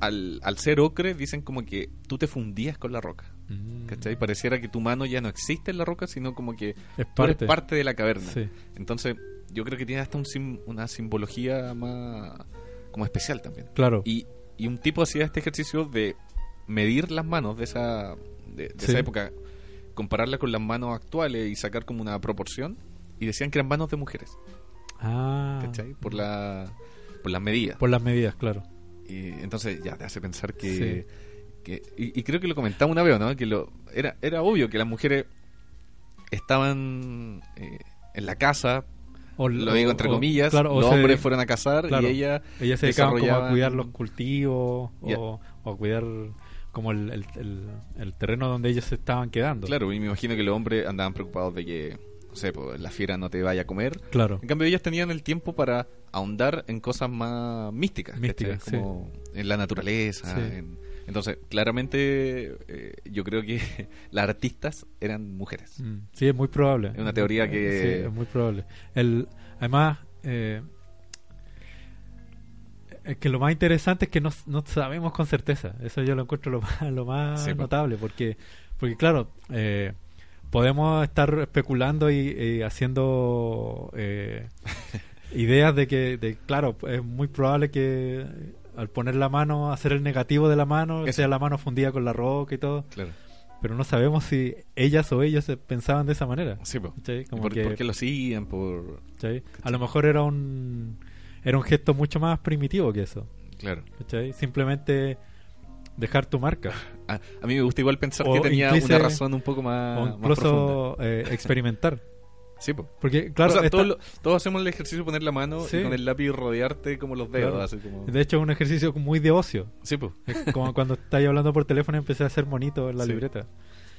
C: al, al ser ocre, dicen como que tú te fundías con la roca,
B: Mm.
C: ¿cachai? Pareciera que tu mano ya no existe en la roca, sino como que
B: Es
C: tú eres
B: parte.
C: parte de la caverna.
B: Sí.
C: Entonces, yo creo que tiene hasta un sim- una simbología más como especial también.
B: Claro.
C: Y, y un tipo hacía este ejercicio de medir las manos de esa, de, de
B: Sí.
C: esa época, compararla con las manos actuales y sacar como una proporción. Y decían que eran manos de mujeres,
B: Ah.
C: ¿cachai? Por, la, por las medidas.
B: Por las medidas, claro.
C: Y entonces ya te hace pensar que... que- y, y creo que lo comentaba una vez, ¿no? Que lo, era, era obvio que las mujeres estaban eh, en la casa,
B: O-
C: lo digo entre
B: o-
C: comillas,
B: claro,
C: los hombres fueron a cazar
B: claro.
C: y ella
B: Ellas se dedicaban como a cuidar los cultivos o, o a cuidar como el, el, el- el terreno donde ellos se estaban quedando.
C: Claro, y me imagino que los hombres andaban preocupados de que, no sé, pues, la fiera no te vaya a comer.
B: Claro.
C: En cambio, ellas tenían el tiempo para ahondar en cosas más místicas.
B: Místicas, sí.
C: como en la naturaleza.
B: Sí.
C: en- Entonces, claramente, eh, yo creo que [LAUGHS] las artistas eran mujeres.
B: Mm, Sí, es muy probable.
C: Es una teoría que-
B: Sí, es muy probable. El, además, eh, es que lo más interesante es que no, no sabemos con certeza. Eso yo lo encuentro lo [LAUGHS] más, lo más
C: Sí, po.
B: notable. Porque, porque claro, eh, podemos estar especulando y, y haciendo eh, [LAUGHS] ideas de que, de, claro, es muy probable que al poner la mano, hacer el negativo de la mano,
C: Eso.
B: sea la mano fundida con la roca y todo.
C: Claro.
B: Pero no sabemos si ellas o ellos pensaban de esa manera.
C: Sí, po.
B: ¿cachai?
C: ¿Y
B: Como
C: ¿Por,
B: que-
C: por qué lo hacían? Por...
B: A lo mejor era un era un gesto mucho más primitivo que eso.
C: Claro.
B: ¿cachai? Simplemente dejar tu marca.
C: A, [LAUGHS] a mí me gusta igual pensar
B: O
C: que tenía
B: incluso-
C: una razón un poco más,
B: o
C: más profunda.
B: incluso eh, experimentar.
C: Sí, po.
B: Porque, claro,
C: O sea,
B: esta-
C: todos, lo- todos hacemos el ejercicio de poner la mano
B: Sí.
C: y con el lápiz rodearte como los dedos.
B: Claro.
C: Así como...
B: de hecho es un ejercicio muy de ocio.
C: Sí, po.
B: Es como cuando estáis hablando por teléfono y empecé a hacer monito en la
C: Sí.
B: libreta.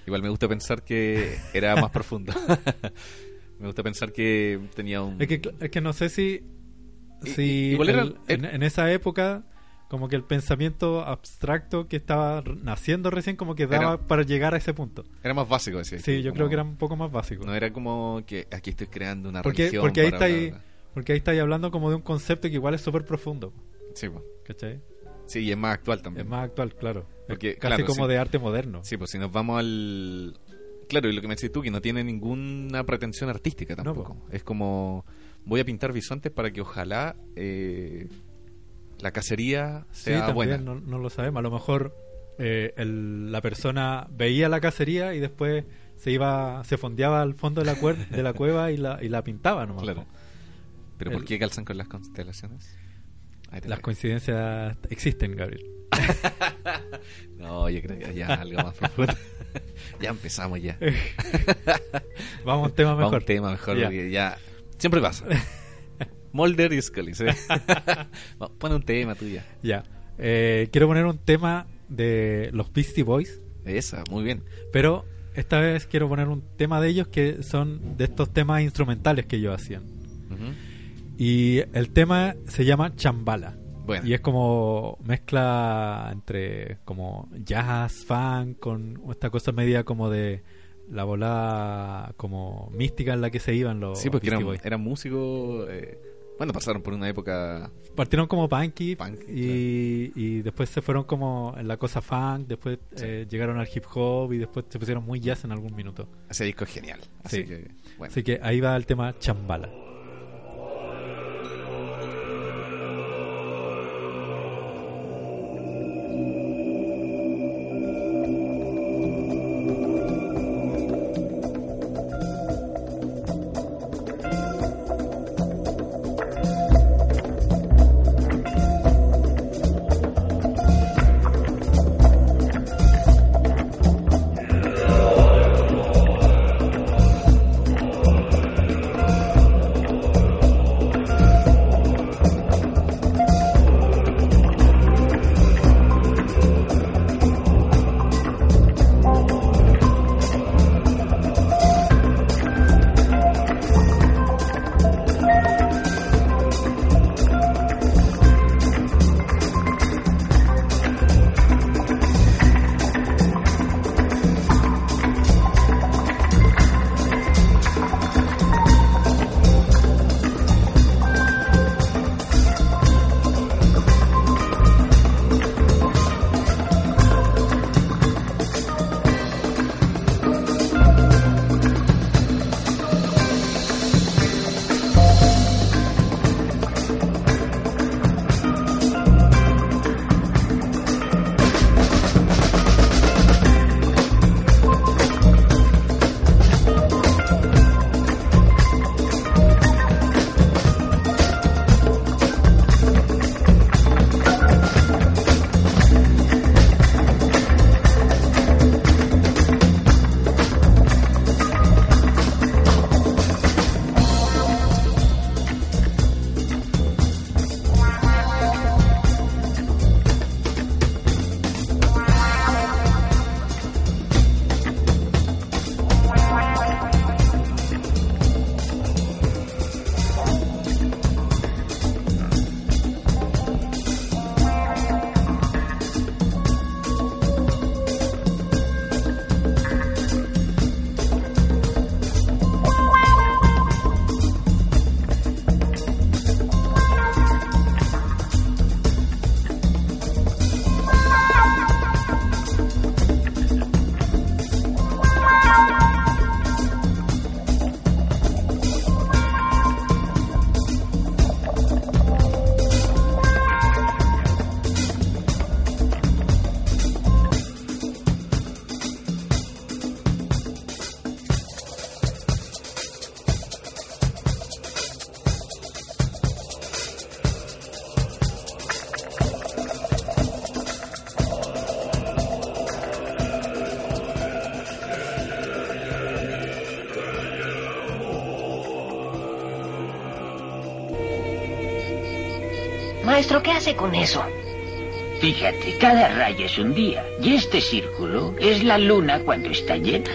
C: Igual me gusta pensar que era más profundo. [LAUGHS] me gusta pensar que tenía un...
B: Es que, es que no sé si, si
C: igual era-
B: el- en, en esa época como que el pensamiento abstracto que estaba naciendo recién como que daba
C: Era-
B: para llegar a ese punto.
C: Era más básico, decía.
B: Sí, yo
C: como-
B: creo que era un poco más básico.
C: No era como que aquí estoy creando una
B: Porque,
C: religión.
B: porque ahí está ahí, porque ahí estáis hablando como de un concepto que igual es súper profundo,
C: Sí, po.
B: ¿cachai?
C: sí, y es más actual también.
B: Es más actual, claro.
C: Porque,
B: Es casi
C: claro,
B: como
C: sí.
B: de arte moderno.
C: Sí, pues si nos vamos al... Claro, y lo que me decís tú, que no tiene ninguna pretensión artística
B: No,
C: tampoco. es como, voy a pintar bisontes para que ojalá eh, la cacería
B: Sí, también,
C: buena.
B: no, no lo sabemos. A lo mejor eh, el- la persona veía la cacería y después se iba, se fondeaba al fondo de la, cuer- de la cueva y la, y la pintaba nomás.
C: Claro. Pero
B: El-
C: ¿por qué calzan con las constelaciones?
B: Las coincidencias existen, Gabriel. [LAUGHS]
C: No, yo creo que ya algo más profundo. [LAUGHS] ya empezamos ya. [LAUGHS]
B: Vamos a un tema
C: Vamos a
B: mejor.
C: un tema mejor
B: ya
C: siempre pasa. Mulder y Scully, [LAUGHS] ¿sí? Pon un tema tuya.
B: Ya. Eh, quiero poner un tema de los Beastie Boys,
C: Esa, muy bien.
B: pero esta vez quiero poner un tema de ellos que son de estos temas instrumentales que ellos hacían. Y el tema se llama Chambala.
C: Bueno,
B: Y es como mezcla entre como jazz, funk, con esta cosa media como de la volada como mística en la que se iban los
C: sí, porque eran, eran músicos. eh, bueno, pasaron por una época.
B: Partieron como punky,
C: Punk,
B: y, y después se fueron como en la cosa funk, después
C: Sí.
B: eh, llegaron al hip hop y después se pusieron muy jazz en algún minuto.
C: Ese disco es genial. Así
B: Sí.
C: que, bueno.
B: Así que ahí va el tema. Chambala,
D: eso?
E: Fíjate, cada raya es un día y este círculo es la luna cuando está llena.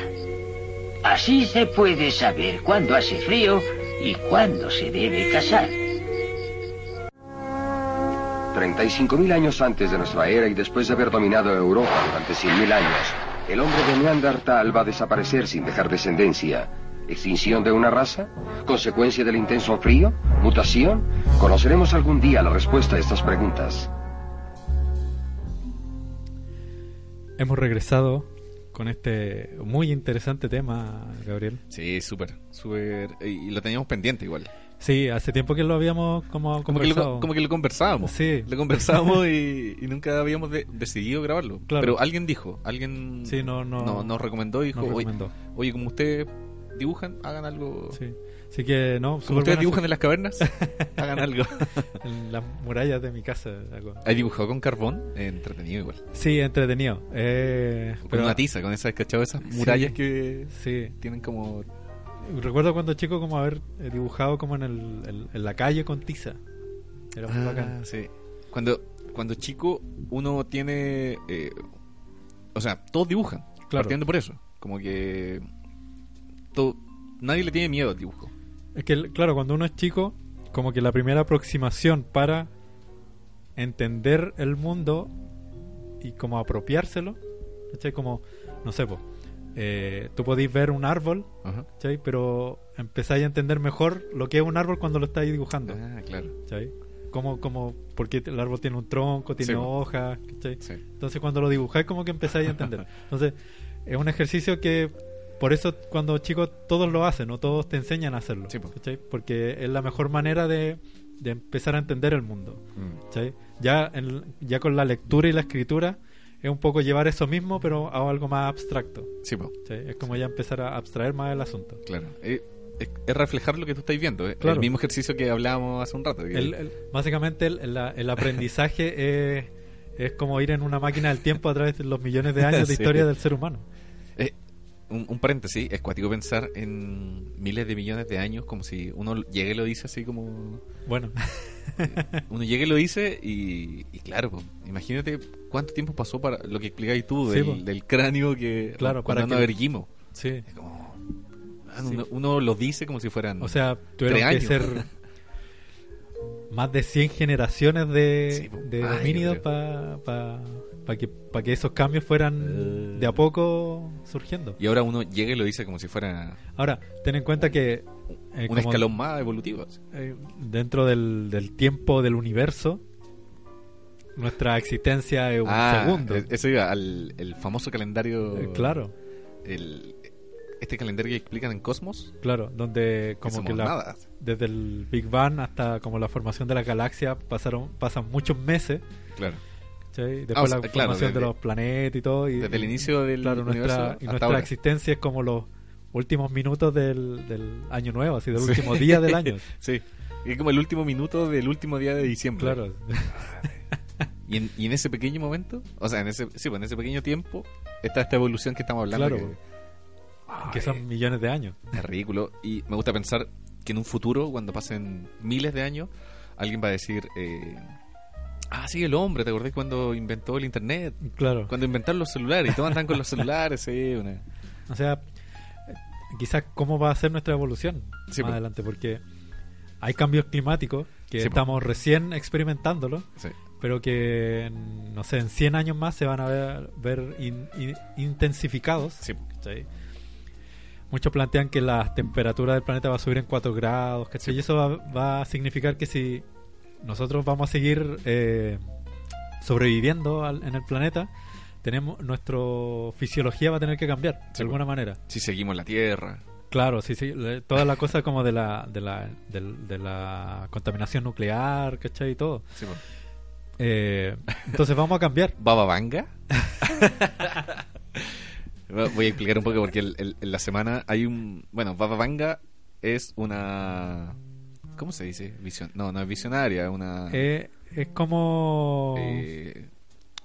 E: Así se puede saber cuándo hace frío y cuándo se debe cazar.
F: 35.000 años antes de nuestra era y después de haber dominado Europa durante 100.000 años, el hombre de Neandertal va a desaparecer sin dejar descendencia. ¿Extinción de una raza? ¿Consecuencia del intenso frío? ¿Mutación? Conoceremos algún día la respuesta a estas preguntas.
B: Hemos regresado con este muy interesante tema, Gabriel.
C: Sí, súper, súper. Y lo teníamos pendiente igual.
B: Sí, hace tiempo que lo habíamos como
C: Como que,
B: conversado.
C: lo, como que lo conversábamos.
B: Sí.
C: Lo conversábamos y, y nunca habíamos de- decidido grabarlo.
B: Claro.
C: Pero alguien dijo, alguien
B: Sí, no- no-
C: nos recomendó y dijo,
B: nos
C: oye,
B: recomendó.
C: oye, como ustedes dibujan, hagan algo.
B: Sí. Así que no,
C: Como ustedes dibujan en las cavernas, [LAUGHS] hagan algo.
B: en las murallas de mi casa. algo.
C: ¿Hay dibujado con carbón? Eh, entretenido igual.
B: Sí, entretenido. Eh,
C: Con
B: pero
C: una tiza, con esas, ¿cachado? Esas
B: Sí.
C: murallas que
B: Sí,
C: tienen como...
B: recuerdo cuando chico como haber eh, dibujado como en, el, en, en la calle con tiza. Era muy bacán.
C: Ah, sí. Cuando, cuando chico uno tiene... eh, o sea, todos dibujan.
B: Claro.
C: Partiendo por eso. Como que... nadie le tiene miedo al dibujo.
B: Es que, claro, cuando uno es chico, como que la primera aproximación para entender el mundo y como apropiárselo, ¿cachai? Como, no sé, po, eh, tú podéis ver un árbol. Pero empezáis a entender mejor lo que es un árbol cuando lo estáis dibujando,
C: Ah, claro.
B: ¿cachai? Como, como, porque el árbol tiene un tronco, tiene
C: Sí,
B: hojas, ¿cachai?
C: Sí.
B: Entonces cuando lo dibujáis como que empezáis a entender. [LAUGHS] Entonces es un ejercicio que por eso cuando chicos todos lo hacen o todos te enseñan a hacerlo. Porque es la mejor manera de, de empezar a entender el mundo.
C: Mm.
B: Ya, en- ya con la lectura y la escritura es un poco llevar eso mismo pero a algo más abstracto.
C: Sí.
B: Es como ya empezar a abstraer más el asunto.
C: Claro. Eh, es, es reflejar lo que tú estás viendo. eh.
B: Claro.
C: El mismo ejercicio que hablábamos hace un rato. que-
B: El- el- básicamente el, el- el aprendizaje [LAUGHS] es, es como ir en una máquina del tiempo a través de los millones de años de [LAUGHS]
C: Sí.
B: historia del ser humano.
C: Un, un paréntesis, es cuático pensar en miles de millones de años como si uno llegue y lo dice así como...
B: Bueno, [LAUGHS]
C: Uno llega y lo dice y, y claro, imagínate cuánto tiempo pasó para lo que explicáis tú
B: Sí,
C: del, del cráneo que
B: Claro, para que- sí.
C: Es como, ah,
B: Sí.
C: uno, uno lo dice como si fueran...
B: O sea, tuvieron
C: Tres
B: que ser [LAUGHS] más de 100 generaciones de,
C: Sí,
B: de homínidos
C: yo
B: para que, pa que esos cambios fueran
C: Eh.
B: de a poco surgiendo.
C: y ahora uno llega y lo dice como si fuera
B: Ahora, ten en cuenta que eh,
C: un escalón más evolutivo.
B: eh, dentro del, del tiempo del universo, nuestra existencia es un
C: Ah,
B: segundo.
C: eh, Eso iba al el famoso calendario...
B: Eh, claro,
C: el- este calendario que explican en Cosmos.
B: claro, donde como que la,
C: nada.
B: desde el Big Bang hasta como la formación de la galaxia pasaron pasan muchos meses.
C: Claro.
B: ¿Cachai? Después
C: Ah, o sea,
B: la
C: claro,
B: formación de los planetas y todo. Y,
C: Desde el inicio del
B: claro,
C: universo
B: nuestra, y nuestra
C: ahora.
B: existencia es como los últimos minutos del, del año nuevo, así del
C: Sí.
B: último día del año. [LAUGHS]
C: Sí. Es como el último minuto del último día de diciembre.
B: Claro, [LAUGHS]
C: Y en, y en ese pequeño momento, o sea, en ese, sí, pues en ese pequeño tiempo, está esta evolución que estamos hablando.
B: Claro,
C: que,
B: que son millones de años.
C: es ridículo. Y me gusta pensar que en un futuro, cuando pasen miles de años, alguien va a decir, eh, ah, sí, el hombre, ¿te acordás cuando inventó el internet?
B: Claro.
C: Cuando inventaron los celulares, y todos andan con los celulares, sí, una...
B: O sea, quizás cómo va a ser nuestra evolución
C: Sí,
B: más
C: po.
B: adelante, porque hay cambios climáticos que
C: Sí, po.
B: estamos recién experimentándolo,
C: Sí.
B: pero que, en, no sé, en 100 años más se van a ver, ver in- in- intensificados.
C: Sí.
B: ¿cachai? Muchos plantean que la temperatura del planeta va a subir en 4 grados, ¿cachai? Y eso va, va a significar que si nosotros vamos a seguir eh, sobreviviendo al- en el planeta, tenemos nuestra fisiología va a tener que cambiar
C: Sí,
B: de alguna manera.
C: Si seguimos la Tierra.
B: Claro, sí, sí, toda la cosa como de la de la, de la contaminación nuclear, ¿cachai? Y todo.
C: Sí, pues.
B: Eh, entonces vamos a cambiar. [LAUGHS]
C: Baba Vanga. [LAUGHS] Voy a explicar un poco porque el- el- en la semana hay un. Bueno, Baba Vanga es una. ¿Cómo se dice? Visión. No, no es visionaria, es una.
B: Eh, es como...
C: eh,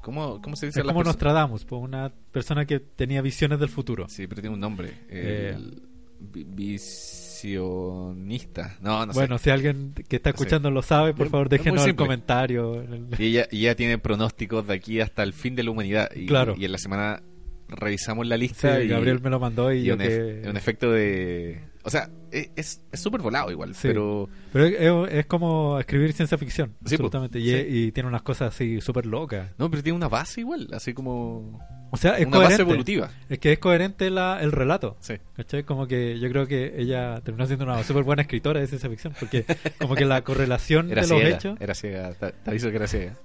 C: ¿cómo, ¿Cómo se dice?
B: es como Nostradamus, pues, una persona que tenía visiones del futuro.
C: Sí, pero tiene un nombre.
B: Eh.
C: El vi- vis- expresionista. No, no
B: bueno,
C: sé.
B: si alguien que está
C: No sé.
B: escuchando lo sabe, por favor déjenos el comentario.
C: Y ella, tiene pronósticos de aquí hasta el fin de la humanidad. Y,
B: Claro.
C: y en la semana revisamos la
B: Sí,
C: lista y,
B: Gabriel me lo mandó y,
C: y
B: yo
C: un,
B: que...
C: un efecto de... O sea, e- es es súper volado igual,
B: Sí.
C: pero...
B: Pero es, es como escribir ciencia ficción,
C: Sí, po.
B: absolutamente. Y,
C: Sí.
B: y tiene unas cosas así súper locas.
C: No, pero tiene una base igual, así como...
B: O sea, es
C: una base
B: coherente.
C: evolutiva.
B: Es que es coherente la, el relato.
C: Sí.
B: ¿Cachai? Como que yo creo que ella terminó siendo una súper buena escritora de ciencia ficción, porque como que la [LAUGHS] correlación
C: Era
B: de los
C: ciega,
B: hechos...
C: era ciega, te, te aviso que era ciega.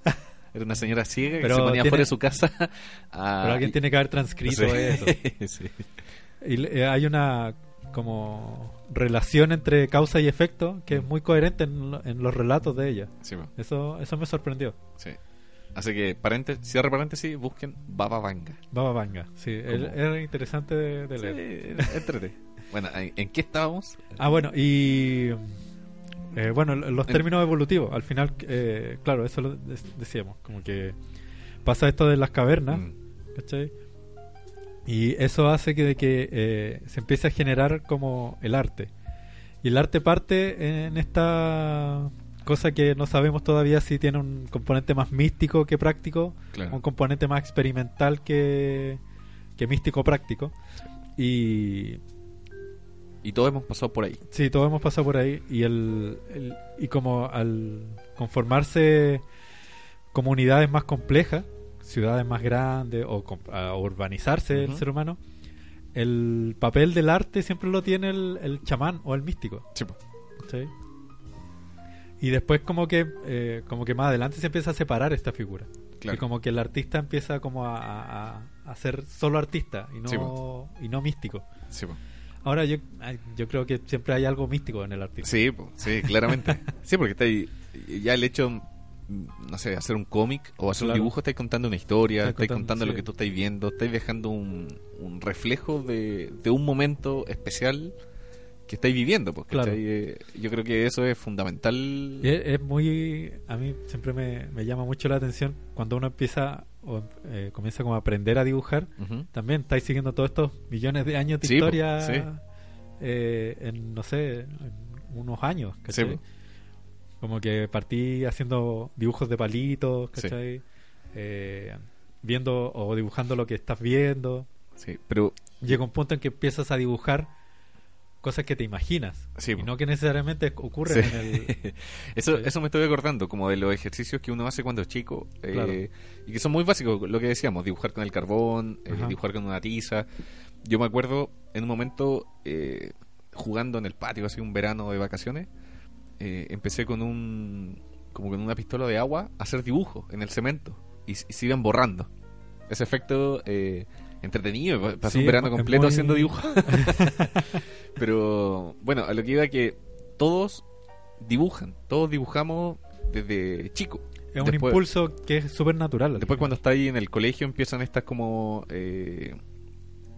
C: Era una señora ciega
B: Pero
C: que se ponía
B: tiene-
C: fuera de su casa [LAUGHS] a...
B: Pero alguien tiene que haber transcrito
C: Sí.
B: eso. [LAUGHS]
C: Sí.
B: Y eh, hay una como relación entre causa y efecto que es muy coherente en, lo- en los relatos de ella.
C: Sí,
B: Eso eso me sorprendió.
C: sí. Así que, paréntesis, cierre paréntesis, busquen Baba Vanga.
B: Baba Vanga, sí, era interesante de, de leer.
C: Sí, entrete. bueno, ¿en, qué estábamos?
B: Ah, bueno, y eh, bueno, los términos evolutivos, al final, eh, claro, eso lo de- decíamos, como que pasa esto de las cavernas,
C: Mm,
B: ¿cachai? Y eso hace que, de que eh, se empiece a generar como el arte. Y el arte parte en esta cosa que no sabemos todavía si tiene un componente más místico que práctico,
C: claro.
B: un componente más experimental que, que místico práctico. Y
C: Y todos hemos pasado por ahí.
B: sí, todos hemos pasado por ahí. Y, el, el- y como al conformarse comunidades más complejas, ciudades más grandes o a urbanizarse el ser humano, el papel del arte siempre lo tiene el, el chamán o el místico.
C: Sí.
B: ¿cachai? Y después como que eh, como que más adelante se empieza a separar esta figura.
C: Claro.
B: Y como que el artista empieza como a, a- a ser solo artista y no,
C: Sí,
B: y no místico.
C: Sí.
B: Ahora yo, yo creo que siempre hay algo místico en el artista.
C: Sí, po, sí, claramente. [LAUGHS] sí, porque está ahí, ya el hecho, no sé, hacer un cómic o hacer
B: Claro.
C: un dibujo, estáis contando una historia,
B: Estáis
C: estáis
B: contando,
C: contando lo que tú estáis viendo, estáis dejando un, un reflejo de, de un momento especial que estáis viviendo. Pues,
B: Claro.
C: ¿cachai? Eh, yo creo que eso es fundamental.
B: Es, es muy a mí siempre me, me llama mucho la atención cuando uno empieza o eh, comienza como a aprender a dibujar también estáis siguiendo todos estos millones de años de
C: Sí,
B: historia
C: sí.
B: eh, en no sé en unos años.
C: Sí.
B: Como que partí haciendo dibujos de palitos
C: Sí.
B: ¿cachai? Eh, viendo o dibujando lo que estás viendo
C: Sí, pero
B: llega un punto en que empiezas a dibujar cosas que te imaginas
C: Sí,
B: y
C: po.
B: no que necesariamente ocurren
C: Sí.
B: en el [LAUGHS]
C: eso,
B: Sí.
C: eso me estoy acordando, como de los ejercicios que uno hace cuando es chico. eh, y que son muy básicos, lo que decíamos, dibujar con el carbón, eh, dibujar con una tiza. Yo me acuerdo en un momento eh, jugando en el patio, así un verano de vacaciones, eh, empecé con un como con una pistola de agua a hacer dibujos en el cemento y, y se iban borrando. Ese efecto eh, entretenido, pa- pasé
B: Sí,
C: un verano completo
B: muy-
C: haciendo dibujos. [LAUGHS] [LAUGHS] Pero bueno, a lo que iba que todos dibujan, todos dibujamos desde chico.
B: es un impulso que es súper natural al
C: Después cuando está ahí en el colegio empiezan estas como... eh,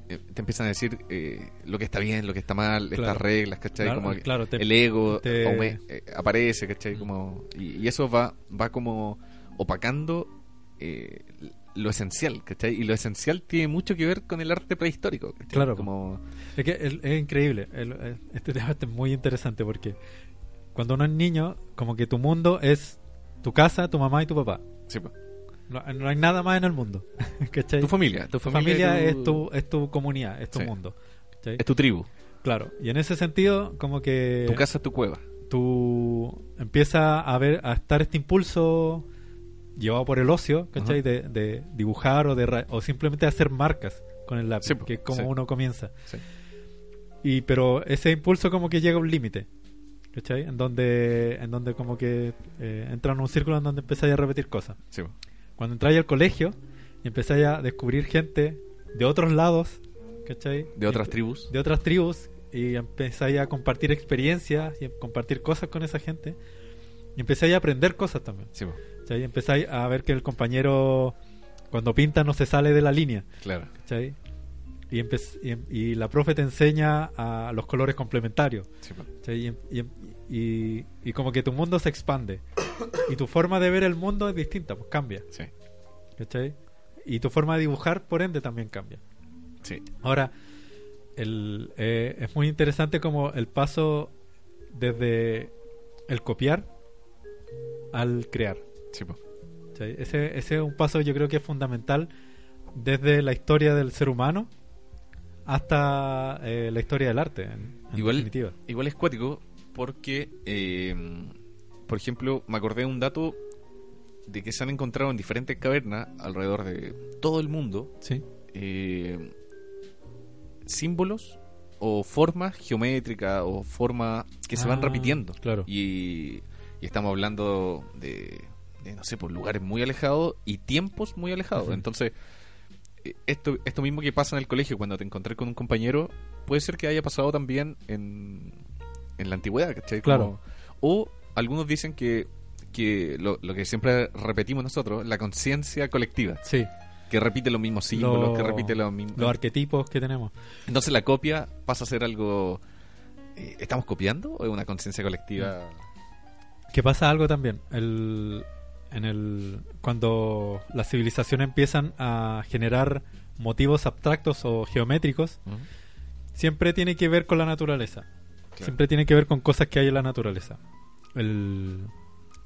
C: te empiezan a decir eh, lo que está bien, lo que está mal,
B: Claro.
C: estas reglas, ¿cachai?
B: Claro,
C: como
B: claro, te-
C: el ego
B: te-
C: aume- eh, aparece, ¿cachai? Como, y, y eso va, va como opacando eh, lo esencial, ¿cachai? Y lo esencial tiene mucho que ver con el arte prehistórico, ¿cachai?
B: Claro.
C: Como,
B: Es que es increíble. el- este debate es muy interesante porque cuando uno es niño, como que tu mundo es tu casa, tu mamá y tu papá.
C: sí, po.
B: No, no hay nada más en el mundo. [LAUGHS] ¿cachai?
C: tu familia, tu familia,
B: es tu, es tu comunidad, es tu
C: Sí.
B: mundo. ¿cachai?
C: es tu tribu,
B: Claro. Y en ese sentido, como que
C: tu casa, tu cueva.
B: tú empieza a ver, a estar este impulso llevado por el ocio, ¿cachai? De, de dibujar o de ra- o simplemente hacer marcas con el lápiz,
C: Sí,
B: que es como
C: sí.
B: uno comienza.
C: Sí.
B: Y pero ese impulso como que llega a un límite, ¿cachai? En donde en donde como que eh, entra en un círculo en donde empezáis a repetir cosas. Cuando entráis al colegio y empezáis a descubrir gente de otros lados, ¿cachai?
C: de otras tribus.
B: de otras tribus y empezáis a compartir experiencias y a compartir cosas con esa gente y empezáis a aprender cosas también.
C: Sí.
B: ¿cachai? Empezáis a ver que el compañero cuando pinta no se sale de la línea.
C: claro.
B: ¿cachai? Y, empe- y, y la profe te enseña a los colores complementarios.
C: Sí.
B: Y, y- y- y como que tu mundo se expande. Y tu forma de ver el mundo es distinta, pues cambia.
C: Sí,
B: ¿cachai? Y tu forma de dibujar, por ende, también cambia.
C: sí.
B: Ahora, el, eh, es muy interesante como el paso desde el copiar al crear.
C: Sí.
B: ¿cachai? Ese, ese es un paso yo creo que es fundamental desde la historia del ser humano hasta eh, la historia del arte, en, en
C: Igual-
B: definitiva.
C: Igual es cuático porque, eh, por ejemplo, me acordé de un dato de que se han encontrado en diferentes cavernas alrededor de todo el mundo
B: Sí,
C: eh, símbolos o formas geométricas o formas que se van
B: Ah,
C: repitiendo.
B: claro.
C: Y, y estamos hablando de, de, no sé, por lugares muy alejados y tiempos muy alejados.
B: Ujú.
C: Entonces, eh, esto, esto mismo que pasa en el colegio cuando te encontré con un compañero, puede ser que haya pasado también en, en la antigüedad, ¿cachai?
B: Claro.
C: o algunos dicen que, que lo, lo que siempre repetimos nosotros, la conciencia colectiva,
B: sí.
C: que repite los mismos símbolos,
B: Lo-
C: que repite los mismos...
B: Los arquetipos que tenemos.
C: Entonces la copia pasa a ser algo... eh, ¿Estamos copiando o es una conciencia colectiva?
B: Que pasa algo también. El, en el, cuando las civilizaciones empiezan a generar motivos abstractos o geométricos,
C: Ujú.
B: siempre tiene que ver con la naturaleza. Siempre tiene que ver con cosas que hay en la naturaleza. El,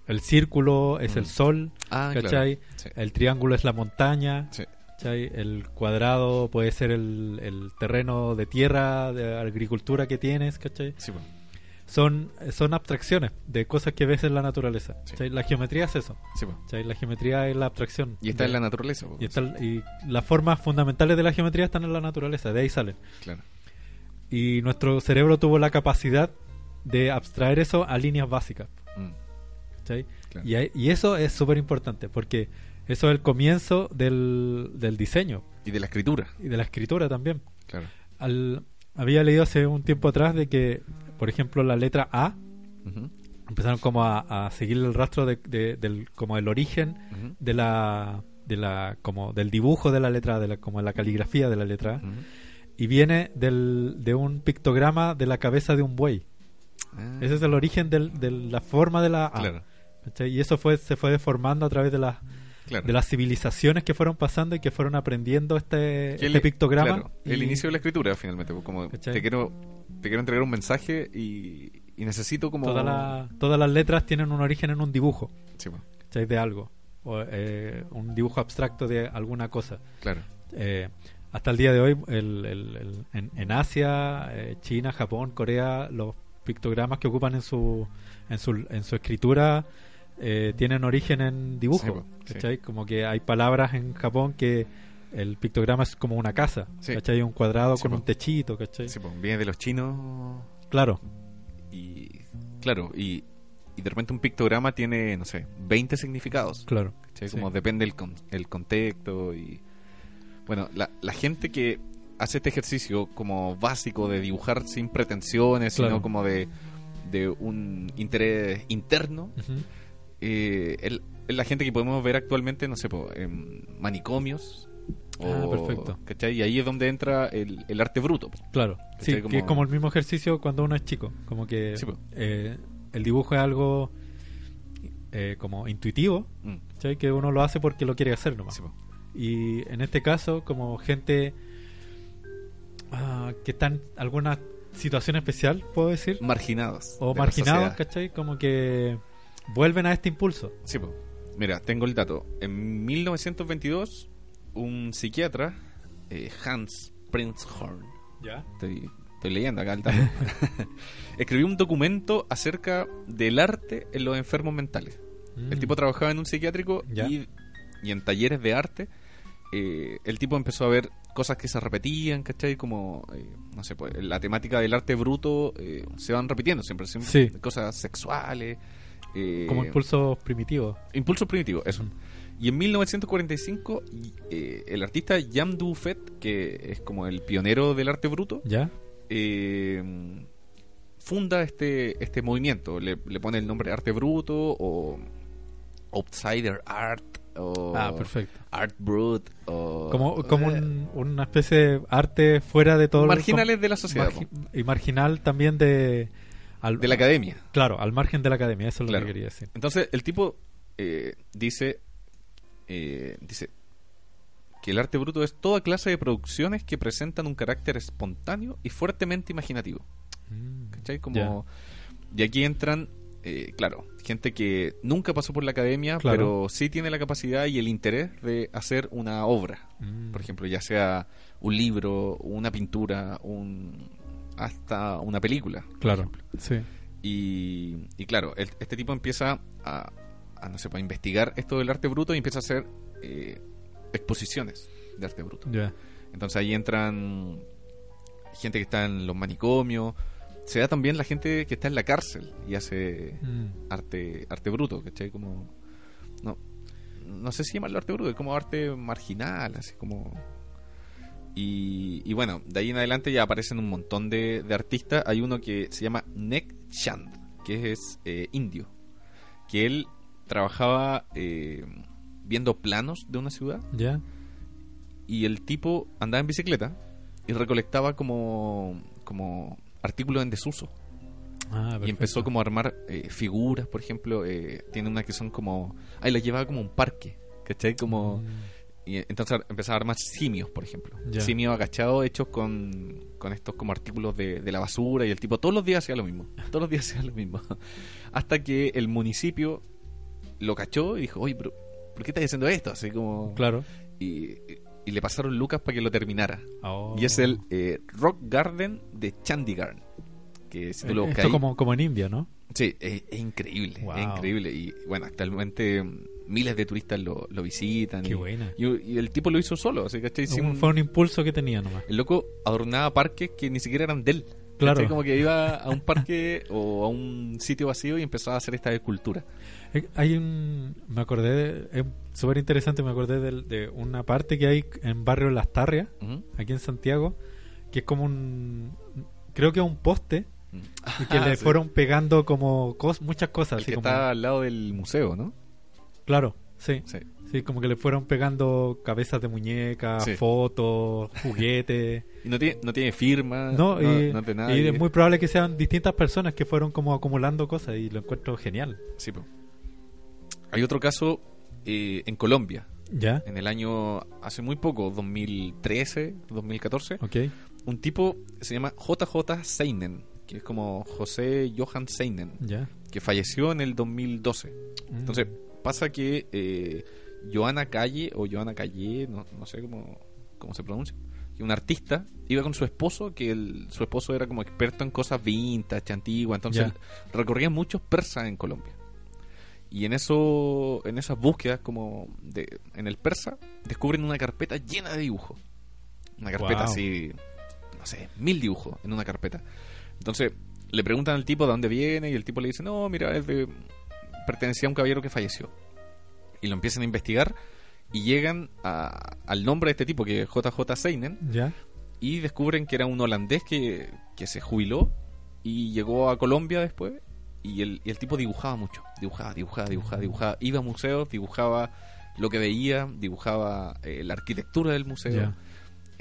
B: el círculo es
C: Mm.
B: el sol,
C: Ah,
B: ¿cachai?
C: claro. Sí.
B: El triángulo es la montaña,
C: Sí.
B: ¿cachai? El cuadrado puede ser el, el terreno de tierra, de agricultura que tienes, ¿cachai?
C: Sí.
B: Son, son abstracciones de cosas que ves en la naturaleza. La geometría es eso. La geometría es la abstracción.
C: Y está
B: de-
C: en la naturaleza.
B: y, está y las formas fundamentales de la geometría están en la naturaleza, de ahí salen.
C: Claro.
B: Y nuestro cerebro tuvo la capacidad de abstraer eso a líneas básicas.
C: Mm,
B: ¿cachai?
C: claro.
B: Y, eso es súper importante porque eso es el comienzo del, del diseño
C: Y de la escritura.
B: y de la escritura también.
C: Claro.
B: Al, había leído hace un tiempo atrás de que, por ejemplo, la letra A empezaron como a, a seguir el rastro de, de- del como el origen de la de la como del dibujo de la letra de la como la caligrafía de la letra y viene del, de un pictograma de la cabeza de un buey
C: Ah,
B: ese es el origen del- de la forma de la A y eso fue se fue deformando a través de las
C: claro.
B: de las civilizaciones que fueron pasando y que fueron aprendiendo este, este
C: el-
B: pictograma
C: claro, el inicio de la escritura, finalmente. pues, Como
B: ¿Cachai?
C: te quiero, te quiero entregar un mensaje y, y necesito como.
B: toda la- todas las letras tienen un origen en un dibujo
C: Sí, pues,
B: ¿cachai? de algo o eh, un dibujo abstracto de alguna cosa
C: claro.
B: Eh, hasta el día de hoy, el- el- el- en, en Asia, eh, China, Japón, Corea, los pictogramas que ocupan en su, en su, en su escritura eh, tienen origen en dibujo. Como que hay palabras en Japón que el pictograma es como una casa.
C: Sí.
B: ¿cachai? Un cuadrado con
C: po.
B: un techito.
C: viene de los chinos
B: Claro,
C: y. Claro, y, y de repente un pictograma tiene, no sé, 20 significados.
B: claro.
C: Como depende el, con- el contexto y... Bueno, la, la gente que hace este ejercicio como básico de dibujar sin pretensiones,
B: Claro.
C: sino como de, de un interés interno, eh, el- la gente que podemos ver actualmente, no sé, po, en manicomios.
B: Ah, perfecto.
C: ¿cachai? Y ahí es donde entra el, el arte bruto.
B: Claro, sí, que es
C: Como-
B: el mismo ejercicio cuando uno es chico. Como que
C: Sí,
B: eh, el dibujo es algo eh, como intuitivo,
C: Mm,
B: que uno lo hace porque lo quiere hacer nomás.
C: sí.
B: Y en este caso, como gente ah, que está en alguna situación especial, puedo decir,
C: Marginados.
B: o marginados. ¿cachai? Como que vuelven a este impulso.
C: Sí, po. Mira, tengo el dato. En 1922, un psiquiatra, eh, Hans Prinzhorn,
B: ¿Ya?
C: estoy, estoy leyendo acá el dato, [LAUGHS] escribió un documento acerca del arte en los enfermos mentales. El tipo trabajaba en un psiquiátrico
B: Mm.
C: Y en talleres de arte. eh, el tipo empezó a ver cosas que se repetían, ¿cachai? Como, eh, no sé, pues la temática del arte bruto eh, se van repitiendo siempre. siempre
B: Sí.
C: Cosas sexuales. eh,
B: como impulsos primitivos.
C: Impulsos primitivos, eso. Y en 1945, y, eh, el artista Jan Duffet, que es como el pionero del arte bruto,
B: ¿Ya?
C: funda este, este movimiento. Le, le pone el nombre arte bruto o outsider art o
B: Ah, perfecto.
C: art brut o
B: Como, como
C: eh,
B: un- una especie de arte fuera de todo lo-
C: marginales de la sociedad,
B: margi- y marginal también de al-
C: de la academia.
B: claro al margen de la academia eso es
C: Claro.
B: lo que quería decir
C: Entonces el tipo eh, dice, eh, dice, que el arte bruto es toda clase de producciones que presentan un carácter espontáneo y fuertemente imaginativo.
B: Mm,
C: ¿Cachai? Como... Y aquí entran, eh, claro, gente que nunca pasó por la academia,
B: Claro.
C: pero sí tiene la capacidad y el interés de hacer una obra.
B: Mm.
C: Por ejemplo, ya sea un libro, una pintura, un hasta una película.
B: Claro, sí.
C: Y, y claro, el- este tipo empieza a, a, no sé, pues, a investigar esto del arte bruto y empieza a hacer eh, exposiciones de arte bruto. Entonces ahí entran gente que está en los manicomios. Se da también la gente que está en la cárcel y hace
B: Mm,
C: arte arte bruto, ¿cachai? Como... No, no sé si llamarlo arte bruto, es como arte marginal, así como... Y, y bueno, de ahí en adelante ya aparecen un montón de, de artistas. Hay uno que se llama Nek Chand, que es eh, indio. Que él trabajaba eh, viendo planos de una ciudad
B: Ya.
C: y el tipo andaba en bicicleta y recolectaba como, como artículos en desuso.
B: Ah,
C: Y empezó como a armar eh, figuras, por ejemplo, eh, tiene unas que son como... Ahí las llevaba como un parque, ¿cachai? Como...
B: Mm.
C: Y entonces empezaba a armar simios, por ejemplo.
B: Ya.
C: Simios agachados hechos con, con estos como artículos de, de la basura y el tipo todos los días hacía lo mismo. Todos los días [LAUGHS] hacía lo mismo. Hasta que el municipio lo cachó y dijo, oye, pero ¿por qué estás haciendo esto? Así como...
B: Claro.
C: Y, y le pasaron lucas para que lo terminara.
B: Oh.
C: Y es el eh, Rock Garden de Chandigarh. Que si tú lo
B: Eh,
C: buscas
B: Esto como, como en India, ¿no?
C: Sí, es, es increíble,
B: Wow.
C: es increíble. Y bueno, actualmente mm, miles de turistas lo, lo visitan.
B: Qué
C: y,
B: buena.
C: y, y el tipo lo hizo solo, así que
B: Un- Fue un impulso que tenía nomás.
C: El loco adornaba parques que ni siquiera eran de él.
B: Claro.
C: ¿cachai? Como que iba a un parque [LAUGHS] o a un sitio vacío y empezaba a hacer esta escultura.
B: Eh, Hay un. Me acordé. de- Es súper interesante. Me acordé del- de, una parte que hay en barrio Las Tarrias, aquí en Santiago, que es como un. Creo que es un poste y que [LAUGHS]
C: Ah,
B: le
C: sí.
B: fueron pegando como cos- muchas cosas.
C: El
B: así
C: que
B: como-
C: está al lado del museo, ¿no?
B: Claro, sí.
C: Sí.
B: Sí, como que le fueron pegando cabezas de muñecas,
C: Sí.
B: fotos, [LAUGHS] juguetes.
C: Y no tiene, no tiene firma,
B: No,
C: no,
B: y,
C: no es de
B: y es muy probable que sean distintas personas que fueron como acumulando cosas y lo encuentro genial.
C: Sí, po. Hay otro caso eh, en Colombia,
B: ¿Ya?
C: en el año, hace muy poco, 2013, 2014,
B: Ok.
C: un tipo se llama JJ Seinen, que es como José Johan Seinen,
B: ¿Ya?
C: que falleció en el 2012.
B: Mm.
C: Entonces, pasa que eh, Joana Calle, o Joana Calle, no, no sé cómo, cómo se pronuncia, que un artista iba con su esposo, que el- su esposo era como experto en cosas vintage, antiguas, entonces
B: Ya.
C: recorrían muchos persas en Colombia. Y en eso, en esas búsquedas como de, en el persa, descubren una carpeta llena de dibujos. Una carpeta
B: Wow.
C: así, no sé, mil dibujos en una carpeta. Entonces, le preguntan al tipo de dónde viene y el tipo le dice, no, mira, es de, pertenecía a un caballero que falleció. Y lo empiezan a investigar y llegan a- al nombre de este tipo, que es JJ Seinen,
B: ¿Ya?
C: y descubren que era un holandés que, que se jubiló y llegó a Colombia después. Y el, y el tipo dibujaba mucho, dibujaba, dibujaba, dibujaba, dibujaba. Iba a museos, dibujaba lo que veía, dibujaba eh, la arquitectura del museo.
B: Ya.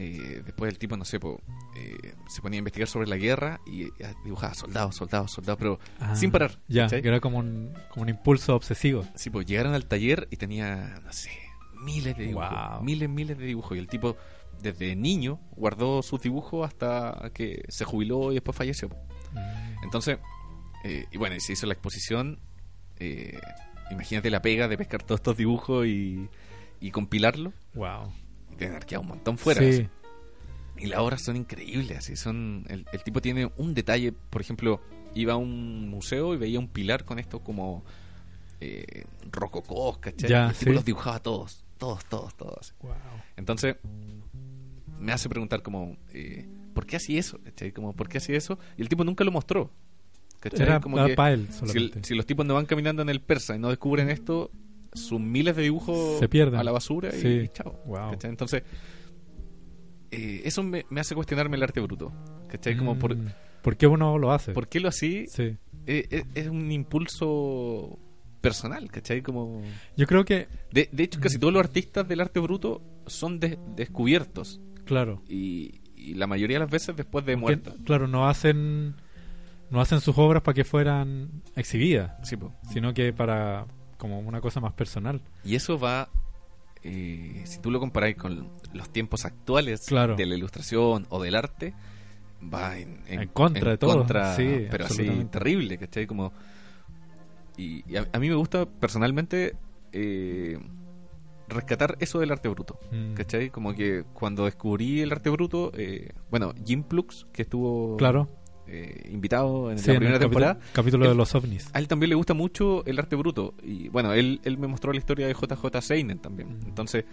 C: Eh, después el tipo, no sé, po, eh, se ponía a investigar sobre la guerra y eh, dibujaba soldados, soldados, soldados, pero
B: Ah,
C: sin parar.
B: Ya,
C: ¿cachai?
B: que era como un, como un impulso obsesivo.
C: Sí, pues llegaron al taller y tenía, no sé, miles de dibujos.
B: Wow.
C: Miles, miles de dibujos. Y el tipo, desde niño, guardó sus dibujos hasta que se jubiló y después falleció.
B: Mm.
C: Entonces, eh, y bueno, y se hizo la exposición. eh, imagínate la pega de pescar todos estos dibujos y, y compilarlos.
B: Wow.
C: Y tener que un montón fuera.
B: Sí.
C: así. Y las obras son increíbles, así son. El, el tipo tiene un detalle, por ejemplo, iba a un museo y veía un pilar con esto como eh, rococós, ¿cachai?
B: Ya,
C: el tipo
B: sí.
C: los dibujaba todos, todos, todos, todos.
B: Wow.
C: Entonces, me hace preguntar como, eh, ¿por qué hacía eso? ¿cachai? Como, ¿por qué hacía eso? Y el tipo nunca lo mostró. ¿Cachai?
B: Era,
C: como
B: era
C: que
B: para él
C: si, los tipos no van caminando en el persa y no descubren esto, sus miles de dibujos
B: Se pierden.
C: a la basura y,
B: Sí.
C: y chao.
B: Wow.
C: Entonces, eh, eso me, me hace cuestionarme el arte bruto. ¿Cachai? Como por,
B: Mm. ¿Por qué uno lo hace?
C: ¿por qué lo así?
B: Sí.
C: Eh, eh, es un impulso personal, ¿cachai? Como...
B: Yo creo que,
C: De, de hecho, casi todos los artistas del arte bruto son des- descubiertos.
B: claro.
C: Y, y la mayoría de las veces después de
B: que,
C: muertos.
B: claro, no hacen no hacen sus obras para que fueran exhibidas,
C: Sí,
B: sino que para como una cosa más personal.
C: Y eso va eh, si tú lo comparáis con los tiempos actuales
B: Claro.
C: de la ilustración o del arte, va en,
B: En contra de todo.
C: contra,
B: Sí,
C: pero así terrible, ¿cachai? Como, y, y a, a mí me gusta personalmente eh, rescatar eso del arte bruto.
B: Mm.
C: ¿Cachai? Como que cuando descubrí el arte bruto, eh, bueno, Jim Plux, que estuvo
B: Claro.
C: Eh, invitado en
B: Sí,
C: la primera temporada,
B: capítulo de los ovnis.
C: a él también le gusta mucho el arte bruto. Y bueno, él, él me mostró la historia de JJ Seinen también. Entonces,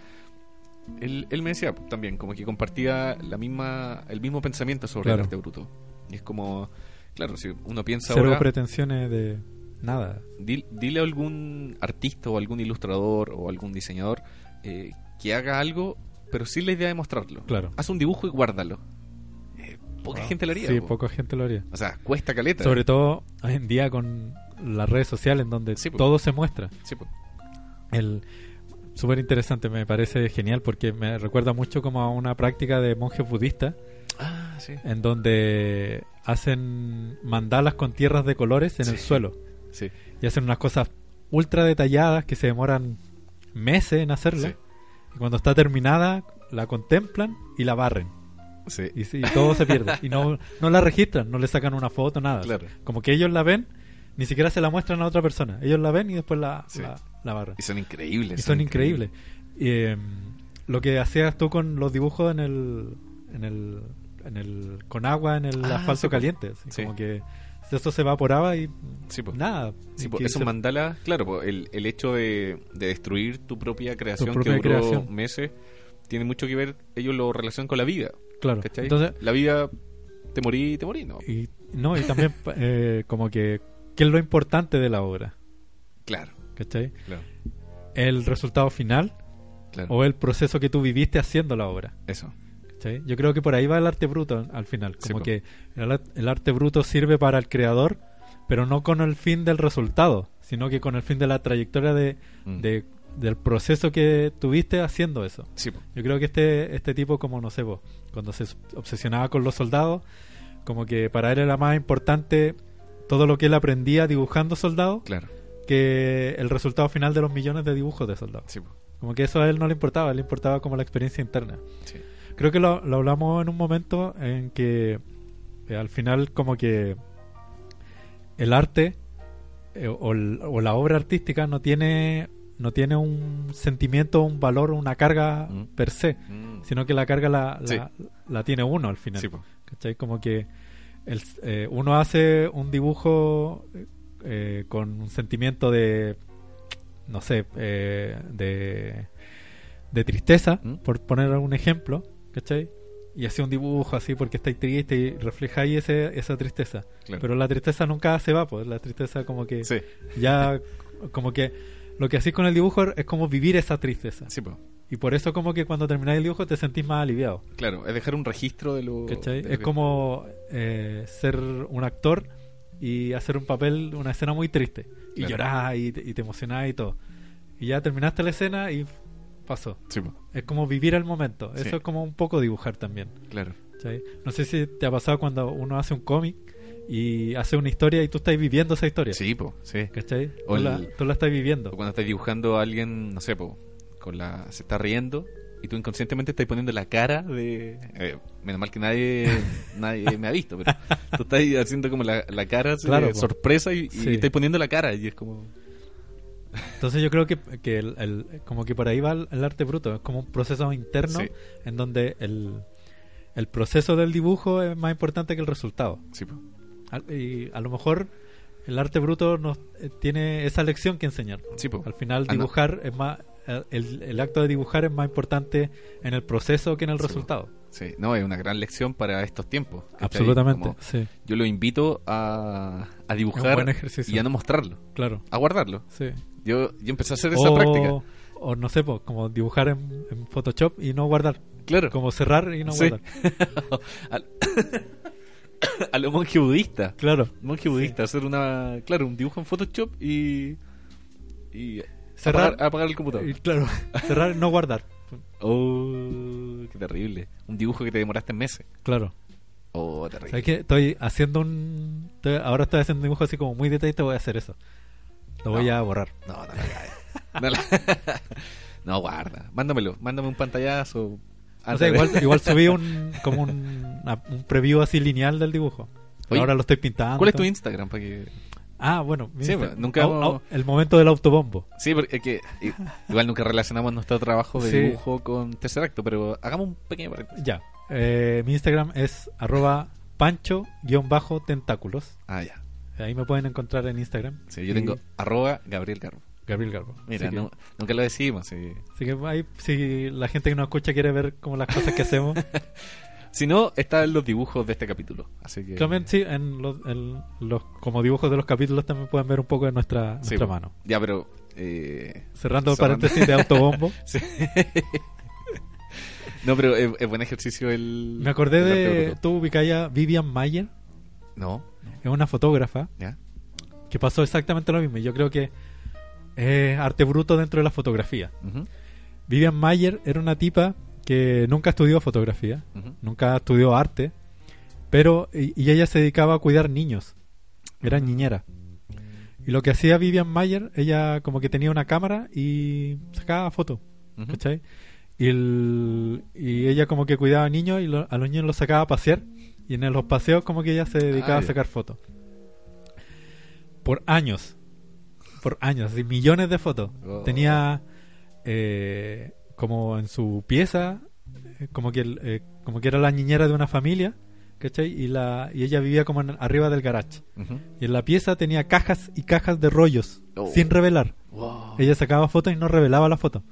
C: él, él me decía también, como que compartía la misma el mismo pensamiento sobre
B: Claro.
C: el arte bruto. Y es como, claro, si uno piensa
B: Cero
C: ahora,
B: pretensiones de nada.
C: dil- dile a algún artista o algún ilustrador o algún diseñador eh, que haga algo, pero sin la idea de mostrarlo.
B: Claro.
C: Haz un dibujo y guárdalo. Poca gente lo haría.
B: Sí,
C: po.
B: poca gente lo haría.
C: O sea, cuesta caleta.
B: Sobre todo hoy en día con las redes sociales en donde
C: Sí,
B: todo se muestra.
C: Sí, po.
B: El súper interesante, me parece genial porque me recuerda mucho como a una práctica de monjes budistas
C: Ah, sí.
B: en donde hacen mandalas con tierras de colores en el suelo
C: Sí.
B: y hacen unas cosas ultra detalladas que se demoran meses en hacerla
C: Sí.
B: y cuando está terminada la contemplan y la barren
C: Sí.
B: y, todo se pierde y no, no la registran, no le sacan una foto, nada.
C: Claro.
B: Como que ellos la ven, ni siquiera se la muestran a otra persona. Ellos la ven y después la,
C: Sí.
B: la, la barran.
C: Y son increíbles.
B: Y son increíbles. Y, eh, lo que hacías tú con los dibujos en el, en el, en el con agua en el
C: Ah,
B: asfalto
C: sí,
B: caliente, así
C: Sí.
B: como que eso se evaporaba y
C: Sí,
B: nada.
C: Sí,
B: que
C: esos
B: se-
C: mandalas, claro, po, el, el hecho de, de destruir tu propia creación
B: propia
C: que duró
B: creación.
C: meses tiene mucho que ver, ellos lo relacionan con la vida.
B: Claro.
C: ¿Cachai?
B: Entonces,
C: la vida, te morí, te morí, ¿no?
B: y, no, y también [LAUGHS] eh, como que qué es lo importante de la obra,
C: Claro,
B: ¿cachai?
C: claro,
B: El resultado final
C: claro.
B: o el proceso que tú viviste haciendo la obra.
C: Eso,
B: ¿cachai? Yo creo que por ahí va el arte bruto al final. Como que el, ar- el arte bruto sirve para el creador, pero no con el fin del resultado, sino que con el fin de la trayectoria de,
C: Mm.
B: de- del proceso que tuviste haciendo eso.
C: sí.
B: Yo creo que este, este tipo, como no sé, vos, cuando se obsesionaba con los soldados, como que para él era más importante todo lo que él aprendía dibujando soldados
C: claro,
B: que el resultado final de los millones de dibujos de soldados.
C: sí.
B: Como que eso a él no le importaba, le importaba como la experiencia interna.
C: Sí.
B: Creo que lo, lo hablamos en un momento en que eh, al final como que el arte eh, o la obra artística no tiene no tiene un sentimiento, un valor, una carga
C: Mm.
B: per se,
C: Mm.
B: sino que la carga la,
C: Sí.
B: la, la tiene uno al final.
C: Sí.
B: ¿Cachai? Como que el, eh, uno hace un dibujo eh, con un sentimiento de, no sé, eh, de, de tristeza,
C: ¿Mm?
B: por poner un ejemplo, ¿cachai? Y hace un dibujo así porque estáis triste y refleja ahí ese, esa tristeza.
C: Claro.
B: Pero la tristeza nunca se va, pues la tristeza como que
C: Sí,
B: ya, como que lo que hacís con el dibujo es como vivir esa tristeza.
C: sí, po.
B: Y por eso como que cuando termináis el dibujo te sentís más aliviado.
C: Claro, es dejar un registro de lo...
B: ¿Cachai?
C: de
B: Es como eh, ser un actor y hacer un papel, una escena muy triste. Y
C: Claro.
B: llorar y te, y te emocionás y todo. Y ya terminaste la escena y pasó.
C: Sí, po.
B: Es como vivir el momento.
C: Sí.
B: Eso es como un poco dibujar también.
C: Claro.
B: ¿cachai? No sé si te ha pasado cuando uno hace un cómic y hace una historia y tú estás viviendo esa historia.
C: Sí, po, sí.
B: ¿Cachai?
C: O
B: Tú, la,
C: el-
B: tú la estás viviendo.
C: O cuando estás dibujando a alguien, no sé, po, con la, se está riendo y tú inconscientemente estás poniendo la cara de... eh, menos mal que nadie [LAUGHS] nadie me ha visto, pero tú estás haciendo como la, la cara
B: Claro,
C: de
B: po.
C: sorpresa y, y
B: Sí.
C: estás poniendo la cara y es como...
B: Entonces yo creo que, que el, el- como que por ahí va el, el arte bruto, es como un proceso interno
C: Sí.
B: en donde el, el proceso del dibujo es más importante que el resultado.
C: Sí, po.
B: Al- Y a lo mejor el arte bruto nos eh, tiene esa lección que enseñar.
C: Sí.
B: Al final dibujar es más, eh, el, el acto de dibujar es más importante en el proceso que en el
C: Sí,
B: resultado.
C: Sí, no, es una gran lección para estos tiempos.
B: Absolutamente, sí,
C: yo lo invito a, a dibujar y a no mostrarlo,
B: claro.
C: a guardarlo.
B: Sí.
C: Yo, yo empecé a hacer esa
B: O,
C: práctica.
B: o no sé, po, como dibujar en, en Photoshop y no guardar.
C: Claro.
B: Como cerrar y no
C: Sí.
B: guardar. [LAUGHS] [COUGHS]
C: a, a lo monje budista.
B: Claro.
C: Monje budista, hacer una, claro, un dibujo en Photoshop y, y
B: Cerrar.
C: apagar, apagar el computador.
B: Claro, [LAUGHS] cerrar y no guardar.
C: Oh, qué terrible. Un dibujo que te demoraste meses.
B: Claro.
C: Oh, terrible.
B: ¿Sabes qué? Estoy haciendo un. estoy- ahora estoy haciendo un dibujo así como muy detallado. Voy a hacer eso. Lo voy
C: No.
B: a borrar.
C: No, no. [LAUGHS] No, la- [LAUGHS] No, guarda. Mándamelo. Mándame un pantallazo.
B: O sea, igual, igual subí un, [LAUGHS] como un, un preview así lineal del dibujo.
C: Oye,
B: Ahora lo estoy pintando.
C: ¿Cuál es tu Instagram? Para que...
B: Ah, bueno.
C: Sí, nunca
B: au- El momento del autobombo.
C: Sí, porque es que igual nunca relacionamos nuestro trabajo de
B: Sí.
C: dibujo con tercer acto, pero hagamos un pequeño paréntesis.
B: Ya. Eh, mi Instagram es arroba pancho-tentáculos.
C: Ah, ya.
B: Ahí me pueden encontrar en Instagram.
C: Sí, yo
B: Y
C: tengo arroba Gabriel Garbo.
B: Gabriel Garbo.
C: Mira,
B: que-
C: no- nunca lo decimos. sí.
B: Así que ahí, si la gente que nos escucha quiere ver como las cosas que hacemos, [LAUGHS]
C: Si no, están los dibujos de este capítulo. Así que...
B: también sí, en los, en los- como dibujos de los capítulos también pueden ver un poco de nuestra,
C: po.
B: mano.
C: Ya, pero... eh,
B: Cerrando el
C: Cerrando.
B: paréntesis de autobombo, [LAUGHS]
C: sí. [LAUGHS] no, pero es, es buen ejercicio el...
B: me acordé
C: el
B: de, tú ubicáis a Vivian Mayer,
C: No,
B: es una fotógrafa
C: ya.
B: que pasó exactamente lo mismo. y Yo creo que es arte bruto dentro de la fotografía. Vivian Mayer era una tipa que nunca estudió fotografía, nunca estudió arte, pero y, y ella se dedicaba a cuidar niños, era niñera. Y lo que hacía Vivian Mayer, ella como que tenía una cámara y sacaba fotos. ¿cachai? Y, el- y ella como que cuidaba niños y lo- a los niños los sacaba a pasear y en los paseos como que ella se dedicaba
C: Ah,
B: a sacar fotos. Por años, por años, así, millones de fotos.
C: Oh.
B: Tenía eh, como en su pieza, eh, como que el- eh, como que era la niñera de una familia, ¿cachai? Y, la, y ella vivía como en- arriba del garage. Y en la pieza tenía cajas y cajas de rollos,
C: Oh.
B: sin revelar.
C: Wow.
B: Ella sacaba fotos y no revelaba las fotos.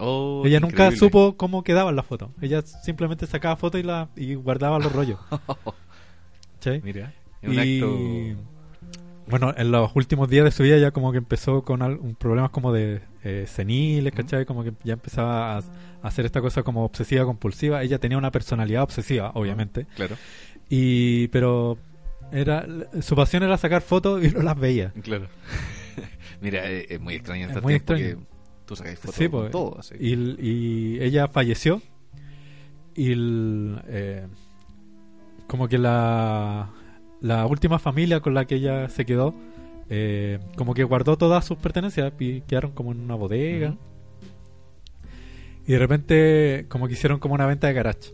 C: Oh,
B: ella nunca
C: increíble.
B: supo cómo quedaban las fotos. Ella simplemente sacaba fotos y, la, y guardaba los rollos. [LAUGHS] ¿cachai?
C: Mira, un
B: y
C: acto...
B: bueno, en los últimos días de su vida ya como que empezó con al- un problemas como de eh, seniles, ¿cachai? Como que ya empezaba a, a hacer esta cosa como obsesiva compulsiva. Ella tenía una personalidad obsesiva, obviamente.
C: Claro,
B: Y pero era su pasión era sacar fotos y no las veía.
C: claro. [LAUGHS] Mira, es, es muy extraño en
B: Es muy extraño.
C: que tú sacáis fotos
B: Sí, pues,
C: todo. así.
B: y, y ella falleció y el, eh, como que la, la última familia con la que ella se quedó eh, como que guardó todas sus pertenencias y quedaron como en una bodega. Y de repente como que hicieron como una venta de garage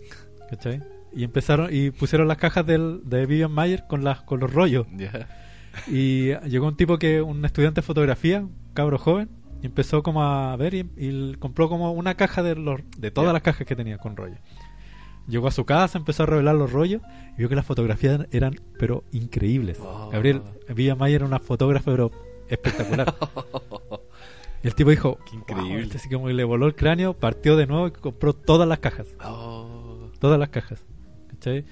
B: ¿cachai? y empezaron y pusieron las cajas del, de Vivian Mayer con las con los rollos. Y llegó un tipo que, un estudiante de fotografía, un cabro joven, y empezó como a ver y, compró como una caja de los, de todas las cajas que tenía con rollo. Llegó a su casa, empezó a revelar los rollos y vio que las fotografías eran pero increíbles.
C: Wow.
B: Gabriel Villa Mayer era una fotógrafa pero espectacular. y [LAUGHS] el tipo dijo,
C: Qué increíble.
B: "Wow", este así como le voló el cráneo, partió de nuevo y compró todas las cajas
C: Oh,
B: todas las cajas. ¿cachai?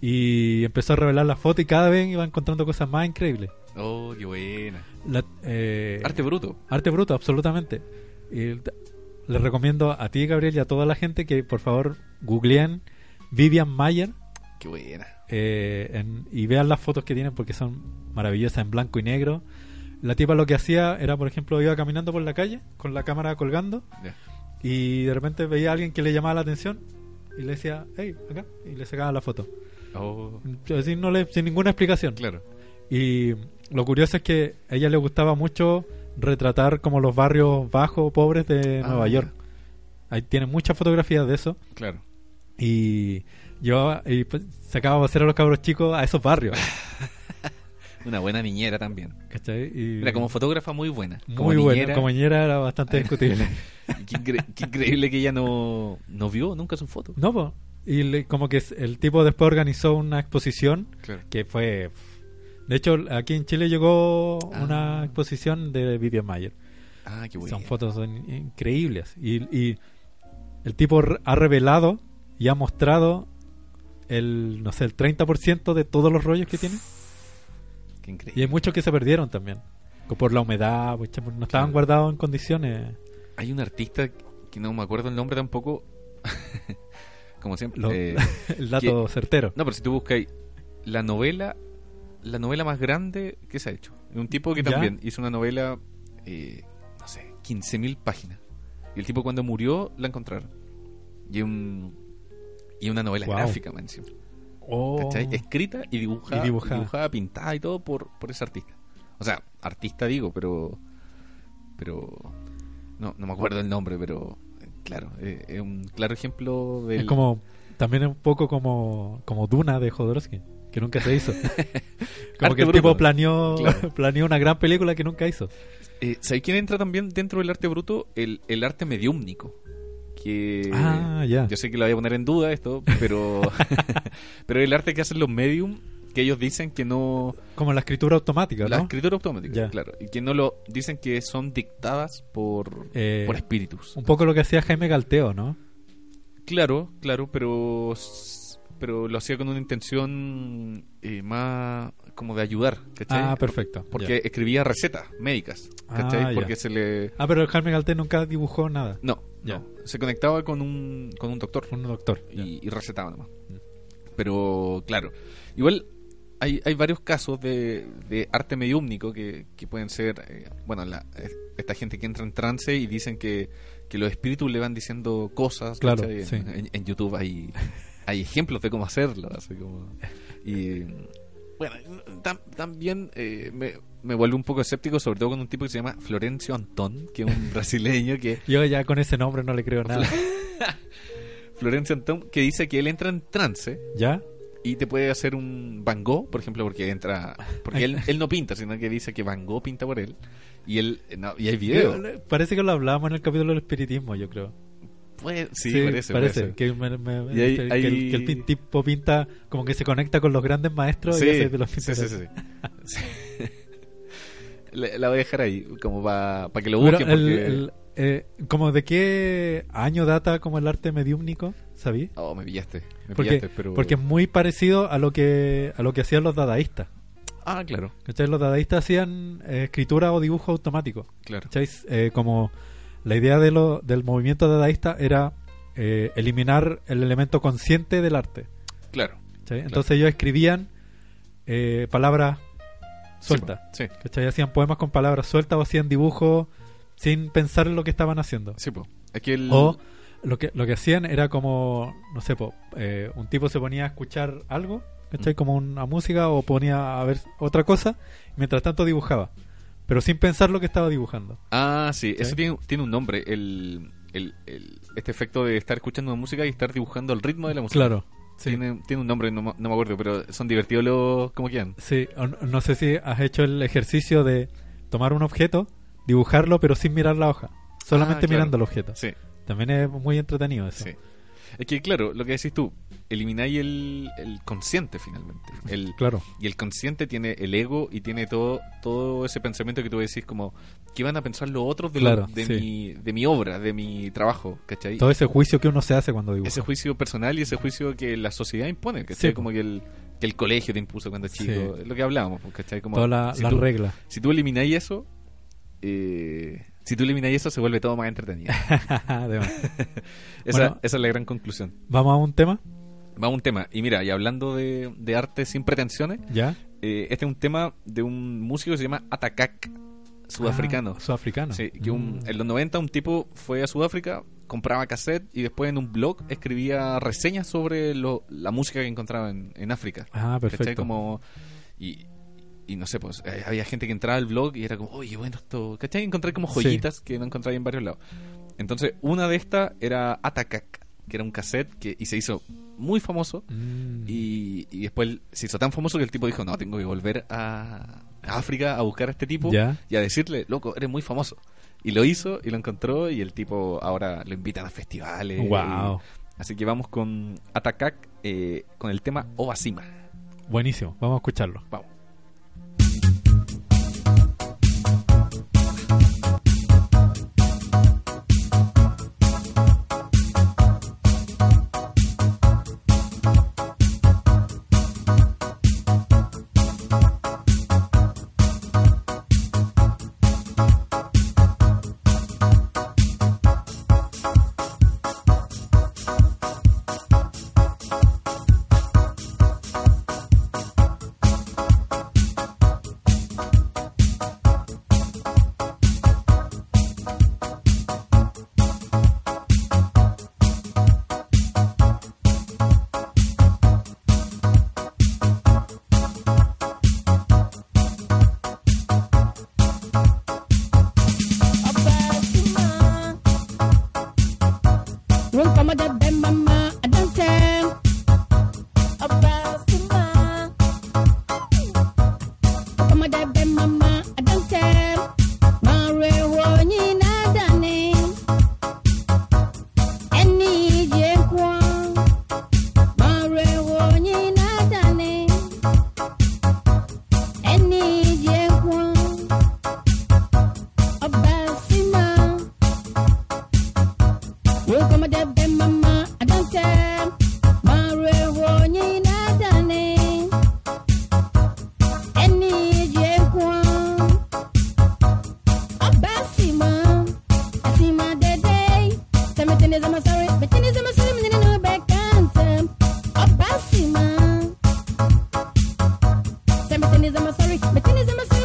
B: Y empezó a revelar las fotos y cada vez iba encontrando cosas más increíbles.
C: oh, qué buena.
B: La- eh,
C: Arte bruto.
B: arte bruto, absolutamente. Y les recomiendo a ti, Gabriel, y a toda la gente que por favor googleen Vivian Mayer
C: Qué buena.
B: eh, en- y vean las fotos que tienen porque son maravillosas en blanco y negro. La tipa lo que hacía era, por ejemplo, iba caminando por la calle con la cámara colgando y de repente veía a alguien que le llamaba la atención y le decía, hey, acá, y le sacaba la foto.
C: Oh,
B: Así no le, sin ninguna explicación.
C: claro.
B: Y lo curioso es que a ella le gustaba mucho retratar como los barrios bajos, pobres de
C: Ah.
B: Nueva York. Ahí tiene muchas fotografías de eso.
C: Claro.
B: Y yo y pues, sacaba a hacer a los cabros chicos a esos barrios. [LAUGHS]
C: Una buena niñera también.
B: ¿cachai? Y
C: Mira, como fotógrafa muy buena.
B: muy
C: como
B: buena.
C: niñera,
B: Como niñera era bastante [LAUGHS] discutible.
C: qué, incre- qué increíble que ella no, no vio nunca su foto.
B: no, po. Y le- como que el tipo después organizó una exposición
C: Claro.
B: que fue... De hecho, aquí en Chile llegó
C: Ah.
B: una exposición de Vivian Mayer.
C: Ah, qué bueno.
B: Son fotos increíbles. Y, y el tipo ha revelado y ha mostrado el, no sé, el 30% de todos los rollos que tiene. [SIGHS]
C: Qué
B: Y
C: increíble.
B: hay muchos que se perdieron también. Por la humedad, pues, no estaban
C: Claro.
B: guardados en condiciones.
C: Hay un artista que no me acuerdo el nombre tampoco. [LAUGHS] Como siempre.
B: Lo-
C: eh, [LAUGHS]
B: el dato certero.
C: no, pero si tú buscas la novela, la novela más grande que se ha hecho. Un tipo que
B: ¿Ya?
C: también hizo una novela, eh, no sé, 15.000 páginas. Y el tipo cuando murió la encontraron. Y un y una novela
B: Guau.
C: gráfica, man.
B: Oh.
C: ¿Cachai? Escrita y dibujada,
B: Y dibujada.
C: dibujada, pintada y todo por, por ese artista. O sea, artista digo, pero. Pero. no, no me acuerdo el nombre, pero claro, eh, es un claro ejemplo del...
B: Es como, también es un poco como, como Duna de Jodorowsky, que nunca se hizo. [LAUGHS] como
C: Arte
B: que el
C: bruto.
B: tipo planeó,
C: Claro. [LAUGHS]
B: planeó una gran película que nunca hizo.
C: Eh, ¿Sabes quién entra también dentro del arte bruto? El, el arte mediúmnico. Que
B: Ah, ya.
C: yo sé que lo voy a poner en duda esto, pero [LAUGHS] pero el arte que hacen los medium que ellos dicen que no
B: Como la escritura automática,
C: la
B: ¿no?
C: escritura automática,
B: Ya.
C: claro, y que no lo dicen que son dictadas por
B: Eh,
C: por espíritus.
B: Un poco lo que hacía Jaime Galteo, ¿no?
C: Claro, claro, pero pero lo hacía con una intención eh, más como de ayudar, ¿cachai?
B: Ah, perfecto.
C: Porque escribía recetas médicas, ¿cachai?
B: Ah, ya.
C: Porque se le
B: Ah, pero el Jaime Galteo nunca dibujó nada.
C: no,
B: Ya.
C: no, se conectaba con un con un doctor.
B: Un doctor.
C: y, y recetaba nomás.
B: Mm.
C: Pero claro, igual hay, hay varios casos de, de arte mediúmnico que, que pueden ser, eh, bueno, la, es- esta gente que entra en trance y dicen que, que los espíritus le van diciendo cosas.
B: Claro.
C: En, en YouTube hay, [LAUGHS] hay ejemplos de cómo hacerlo. Así como, y bueno, tam- también eh, me, me vuelve un poco escéptico, sobre todo con un tipo que se llama Florencio Antón, que es un [LAUGHS] brasileño que
B: Yo ya con ese nombre no le creo nada. [LAUGHS]
C: Florencio Antón que dice que él entra en trance
B: ¿Ya?
C: y te puede hacer un Van Gogh, por ejemplo, porque entra porque él, él no pinta, sino que dice que Van Gogh pinta por él y él no, y hay video.
B: Yo- Parece que lo hablábamos en el capítulo del espiritismo, yo creo.
C: Puede- sí, parece,
B: parece.
C: parece.
B: Que, me- me-
C: Y hay-
B: que el-
C: hay-
B: que el, que el pin- tipo pinta como que se conecta con los grandes maestros
C: Sí,
B: y hace de los
C: sí, sí, sí. Sí. [LAUGHS] La, la voy a dejar ahí como para que lo busquen
B: el-
C: porque
B: el, eh, como de qué año data como el arte mediúmnico, ¿sabí?
C: Oh, me pillaste, me
B: Porque,
C: pillaste, pero
B: porque es muy parecido a lo que a lo que hacían los dadaístas.
C: Ah, claro,
B: ¿cachai? Los dadaístas hacían eh, escritura o dibujo automático.
C: claro.
B: ¿cachai? Eh, como la idea de lo, del movimiento dadaísta era eh, eliminar el elemento consciente del arte.
C: Claro.
B: Entonces ellos escribían eh, palabras sueltas.
C: Sí,
B: ¿cachai? Hacían poemas con palabras sueltas o hacían dibujos sin pensar en lo que estaban haciendo.
C: sí, po. Que el
B: O lo que, lo que hacían era como, no sé, po, eh, un tipo se ponía a escuchar algo, ¿cachai?
C: Mm.
B: Como una música o ponía a ver otra cosa, y mientras tanto dibujaba. Pero sin pensar lo que estaba dibujando.
C: Ah, sí,
B: ¿Sí?
C: eso tiene, tiene un nombre, el, el, el- este efecto de estar escuchando una música y estar dibujando el ritmo de la música.
B: Claro. Sí.
C: Tiene, tiene un nombre, no, me- no me acuerdo, pero son divertidos los... ¿Cómo quedan?
B: Sí, no, no sé si has hecho el ejercicio de tomar un objeto, dibujarlo, pero sin mirar la hoja. Solamente
C: Ah, claro.
B: mirando el objeto.
C: Sí,
B: También es muy entretenido eso.
C: sí. Es que, claro, lo que decís tú, elimináis el, el consciente finalmente. El,
B: Claro.
C: y el consciente tiene el ego y tiene todo todo ese pensamiento que tú decís como, ¿qué van a pensar los otros de, lo- de,
B: sí.
C: mi, de mi obra, de mi trabajo? ¿Cachai?
B: Todo ese juicio que uno se hace cuando dibuja.
C: ese juicio personal y ese juicio que la sociedad impone, ¿cachai?
B: Sí,
C: como que el, que el colegio te impuso cuando
B: Sí.
C: chico, es lo que hablábamos, ¿cachai? Como,
B: Todas la-
C: si tú-
B: reglas.
C: Si tú elimináis eso, eh, si tú elimináis eso, se vuelve todo más entretenido. [LAUGHS] [LAUGHS] Esa,
B: Bueno.
C: esa es la gran conclusión.
B: Vamos a un tema,
C: Vamos a un tema. Y mira, y hablando de, de arte sin pretensiones,
B: ¿ya?
C: eh, este es un tema de un músico que se llama Atakak, sudafricano.
B: Ah, sudafricano.
C: Sí, que un-
B: Mm.
C: en los 90 un tipo fue a Sudáfrica, compraba cassette y después en un blog escribía reseñas sobre lo- la música que encontraba en, en África.
B: Ah,
C: ¿Cachai?
B: perfecto.
C: Como, y, y no sé, pues eh, había gente que entraba al blog y era como, oye, bueno, esto, ¿cachai? Encontré como
B: Sí.
C: joyitas que no encontraba en varios lados. Entonces, una de estas era Atakak, que era un cassette que, y se hizo muy famoso.
B: Mm.
C: Y, y después se hizo tan famoso que el tipo dijo, no, tengo que volver a, África a buscar a este tipo
B: Ya.
C: y a decirle, loco, eres muy famoso. Y lo hizo y lo encontró y el tipo ahora lo invitan a festivales.
B: Wow.
C: Y- así que vamos con Atakak eh, con el tema Obasima.
B: Buenísimo, vamos a escucharlo.
C: Vamos.
G: I'm sorry. My thing is I'm sorry.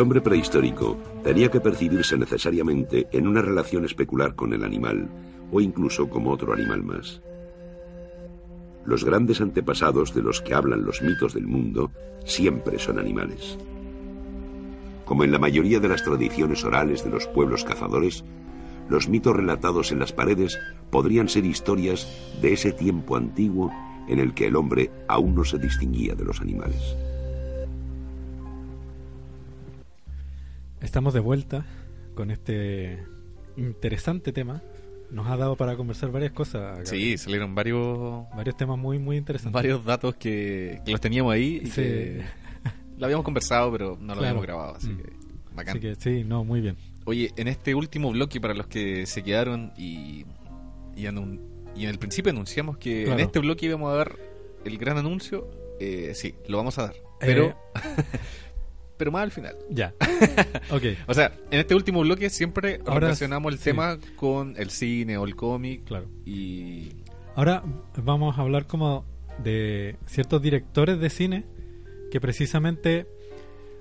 G: Hombre prehistórico tenía que percibirse necesariamente en una relación especular con el animal o incluso como otro animal más. Los grandes antepasados de los que hablan los mitos del mundo siempre son animales. Como en la mayoría de las tradiciones orales de los pueblos cazadores, los mitos relatados en las paredes podrían ser historias de ese tiempo antiguo en el que el hombre aún no se distinguía de los animales.
B: Estamos de vuelta con este interesante tema. Nos ha dado para conversar varias cosas. Gabriel.
C: Sí, salieron varios
B: Varios temas muy, muy interesantes.
C: varios datos que, que los teníamos ahí y
B: Sí.
C: que lo habíamos conversado, pero no lo
B: Claro.
C: habíamos grabado, así
B: Mm.
C: que bacán.
B: Así que sí, no, muy bien.
C: Oye, en este último bloque, para los que se quedaron y, y, anun- y en el principio anunciamos que
B: Claro.
C: en este bloque íbamos a dar el gran anuncio, eh, sí, lo vamos a dar, pero,
B: Eh. [LAUGHS]
C: pero más al final.
B: Ya. [LAUGHS] ok.
C: O sea, en este último bloque siempre
B: Ahora
C: relacionamos el
B: sí.
C: tema con el cine o el cómic
B: Claro.
C: y...
B: Ahora vamos a hablar como de ciertos directores de cine que precisamente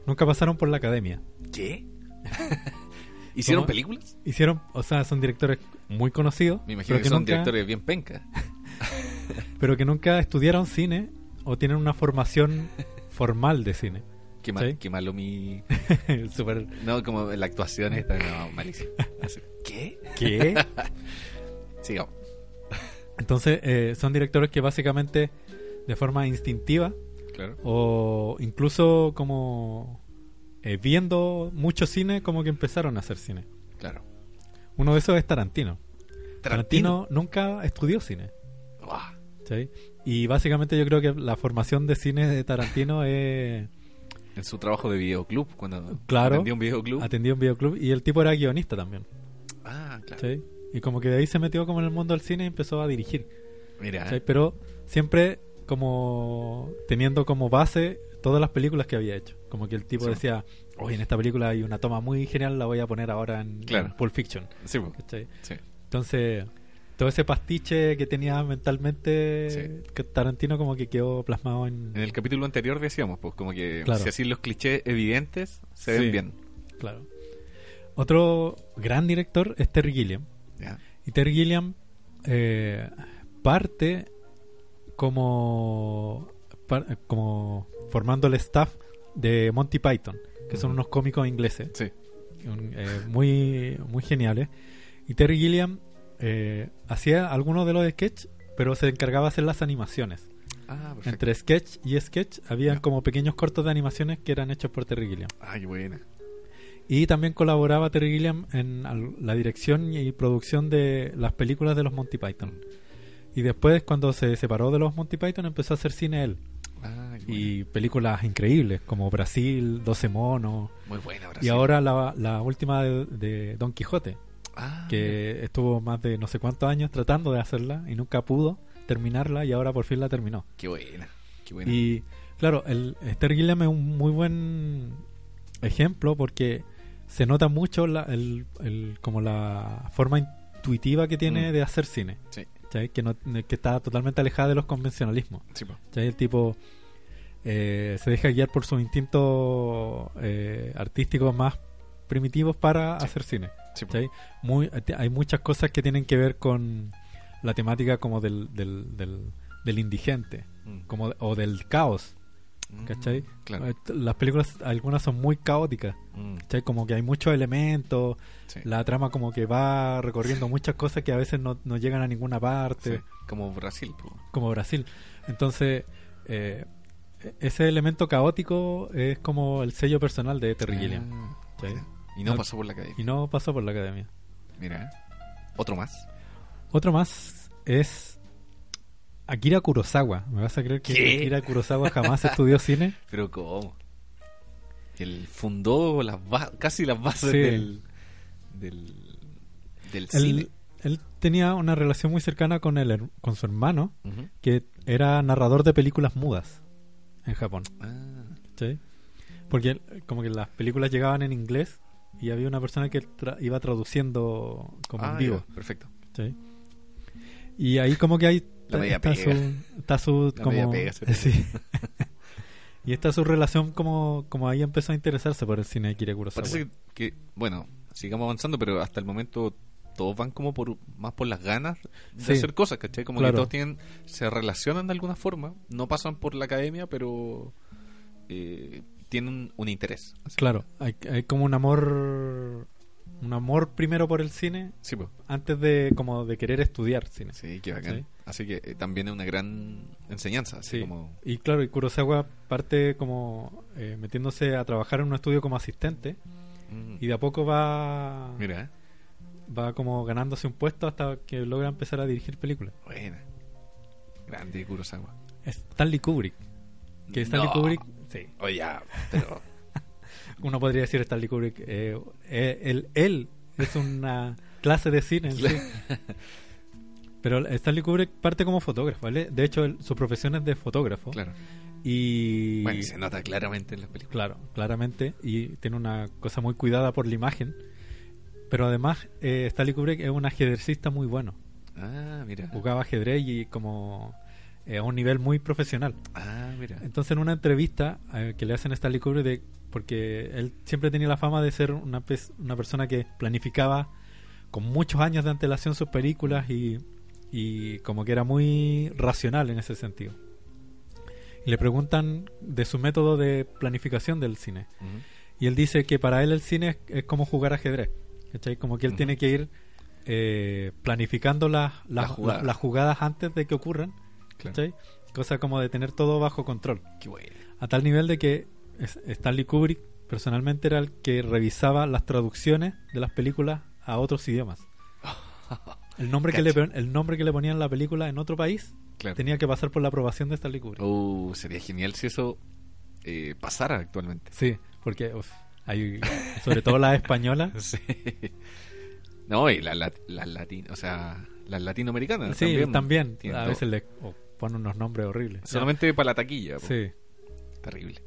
B: nunca pasaron por la academia.
C: ¿Qué? [LAUGHS] ¿Hicieron películas?
B: Hicieron, o sea, son directores muy conocidos,
C: Me imagino
B: pero
C: que, son
B: nunca,
C: directores bien penca. [LAUGHS]
B: pero que nunca estudiaron cine o tienen una formación formal de cine.
C: Qué, mal,
B: Sí.
C: qué malo mi... [LAUGHS]
B: Súper-
C: No, como la actuación está no, malísima. ¿Qué?
B: ¿Qué? [LAUGHS]
C: Sigamos.
B: Entonces, eh, son directores que básicamente de forma instintiva
C: Claro.
B: o incluso como eh, viendo mucho cine como que empezaron a hacer cine.
C: Claro.
B: Uno de esos es Tarantino.
C: Tarantino.
B: Tarantino nunca estudió cine. Y básicamente yo creo que la formación de cine de Tarantino es
C: En su trabajo de videoclub, cuando
B: Claro.
C: atendía un videoclub.
B: atendió un videoclub y el tipo era guionista también.
C: Ah, claro.
B: ¿sí? Y como que de ahí se metió como en el mundo del cine y empezó a dirigir.
C: Mira,
B: ¿sí? Pero siempre como teniendo como base todas las películas que había hecho. Como que el tipo
C: Sí.
B: decía, oye, en esta película hay una toma muy genial, la voy a poner ahora en,
C: Claro.
B: en Pulp Fiction.
C: sí, sí.
B: Entonces, todo ese pastiche que tenía mentalmente
C: Sí.
B: que Tarantino como que quedó plasmado en...
C: En el capítulo anterior decíamos, pues como que
B: Claro.
C: si así los clichés evidentes se ven
B: Sí.
C: bien.
B: Claro. Otro gran director es Terry Gilliam. Y Terry Gilliam eh, parte como, par- como formando el staff de Monty Python, que son unos cómicos ingleses,
C: Sí.
B: un- eh, muy, muy geniales. Y Terry Gilliam eh, hacía algunos de los sketches, pero se encargaba de hacer las animaciones.
C: Ah.
B: Entre sketch y sketch habían
C: Ya.
B: como pequeños cortos de animaciones que eran hechos por Terry Gilliam.
C: Ay, buena.
B: Y también colaboraba Terry Gilliam en la dirección y producción de las películas de los Monty Python. Y después, cuando se separó de los Monty Python, empezó a hacer cine él.
C: Ay,
B: Y películas increíbles, como Brasil, 12 monos.
C: Muy buena,
B: Y
C: Brasil.
B: ahora la, la última de, de Don Quijote,
C: Ah,
B: que estuvo más de no sé cuántos años tratando de hacerla y nunca pudo terminarla y ahora por fin la terminó.
C: Qué buena. Qué buena.
B: Y claro, el Terry Gilliam es un muy buen ejemplo porque se nota mucho la, el, el- como la forma intuitiva que tiene
C: Mm.
B: de hacer cine. Que, no, que está totalmente alejada de los convencionalismos.
C: Sí.
B: El tipo eh, se deja guiar por sus instintos eh, artísticos más primitivos para hacer cine. Muy, hay muchas cosas que tienen que ver con la temática como del, del, del, del indigente
C: Mm.
B: como o del caos,
C: Mm,
B: ¿cachai?
C: Claro.
B: Las películas, algunas son muy caóticas,
C: Mm,
B: ¿cachai? Como que hay muchos elementos,
C: sí.
B: la trama como que va recorriendo muchas cosas que a veces no, no llegan a ninguna parte,
C: Sí, Como Brasil,
B: como Brasil. Entonces, eh, ese elemento caótico es como el sello personal de Terry Gilliam.
C: Ah, buena. Y no
B: Ah,
C: pasó por la academia.
B: Y no pasó por la academia.
C: Mira. ¿eh? Otro más.
B: Otro más es Akira Kurosawa. ¿Me vas a creer que
C: ¿Qué?
B: Akira Kurosawa jamás estudió cine? [LAUGHS]
C: Pero ¿cómo? Él fundó las casi las bases
B: Sí.
C: del, del, del cine.
B: él, tenía una relación muy cercana con, el, con su hermano,
C: Ujú.
B: que era narrador de películas mudas en Japón.
C: Ah,
B: ¿sí? Porque como que las películas llegaban en inglés y había una persona que tra- iba traduciendo como
C: Ah,
B: en vivo.
C: ya, perfecto.
B: ¿sí? Y ahí como que hay
C: La
B: está,
C: pega.
B: su, está su
C: La
B: como
C: pega, [LAUGHS]
B: sí. [LAUGHS] y está su relación como como ahí empezó a interesarse por el cine de Akira Kurosawa.
C: Parece que, bueno, sigamos avanzando, pero hasta el momento todos van como por más por las ganas de
B: Sí.
C: hacer cosas, ¿cachai? Como
B: Claro.
C: que todos tienen, se relacionan de alguna forma, no pasan por la academia, pero eh, tienen un, un interés.
B: Claro, hay, hay como un amor un amor primero por el cine
C: Sí, pues.
B: antes de como de querer estudiar cine.
C: Sí, qué bacán.
B: Sí.
C: Así que eh, también es una gran enseñanza. Así
B: Sí.
C: como.
B: Y claro, y Kurosawa parte como eh, metiéndose a trabajar en un estudio como asistente
C: Mm,
B: y de a poco va
C: Mira, ¿eh?
B: va como ganándose un puesto hasta que logra empezar a dirigir películas.
C: buena. Grande Kurosawa.
B: Stanley Kubrick. Que Stanley
C: No.
B: Kubrick, sí.
C: Oye, ya, pero. [LAUGHS]
B: Uno podría decir Stanley Kubrick, eh, eh, él, él es una clase de cine sí. [LAUGHS] Pero Stanley Kubrick parte como fotógrafo, ¿vale? De hecho, él- su profesión es de fotógrafo.
C: claro.
B: Y.
C: Bueno, y se nota claramente en las películas.
B: Claro, claramente. Y tiene una cosa muy cuidada por la imagen. Pero además, eh, Stanley Kubrick es un ajedrecista muy bueno.
C: Ah, mira.
B: Jugaba ajedrez y como eh, a un nivel muy profesional.
C: Ah, mira.
B: Entonces, en una entrevista eh, que le hacen a Stanley Kubrick, de, porque él siempre tenía la fama de ser una, una persona que planificaba con muchos años de antelación sus películas y, y como que era muy racional en ese sentido. Y le preguntan de su método de planificación del cine. Y él dice que para él el cine es, es como jugar ajedrez. ¿cachai? Como que él tiene que ir eh, planificando las, las,
C: Las jugadas.
B: las- las jugadas antes de que ocurran. Cosa como de tener todo bajo control.
C: Qué bueno.
B: A tal nivel de que Stanley Kubrick personalmente era el que revisaba las traducciones de las películas a otros idiomas. [LAUGHS] El nombre, que le, el nombre que le ponían la película en otro país
C: Claro.
B: tenía que pasar por la aprobación de Stanley Kubrick.
C: Uh, sería genial si eso eh, pasara actualmente.
B: Sí, porque uf, hay, sobre todo las españolas, [LAUGHS]
C: Sí. No, y las la, las lati- o sea, las latinoamericanas
B: sí,
C: también.
B: a veces le ponen unos nombres horribles.
C: Solamente para la taquilla. po.
B: Sí,
C: Terrible.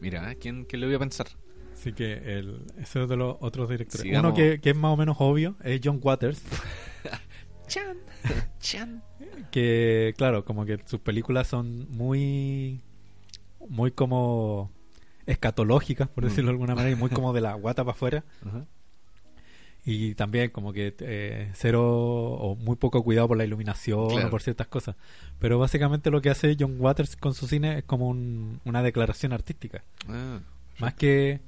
C: Mira, ¿eh? ¿quién, ¿quién le voy a pensar?
B: así que el, ese es de los otros directores.
C: Sigamos.
B: Uno que, que es más o menos obvio es John Waters, [LAUGHS]
C: Chan. Chan.
B: que claro, como que sus películas son muy muy como escatológicas, por
C: Mm.
B: decirlo de alguna manera, y muy [LAUGHS] como de la guata para afuera.
C: Ajá.
B: Y también como que eh, cero o muy poco cuidado por la iluminación
C: Claro.
B: o por ciertas cosas. Pero básicamente lo que hace John Waters con su cine es como un- una declaración artística.
C: Ah,
B: Más que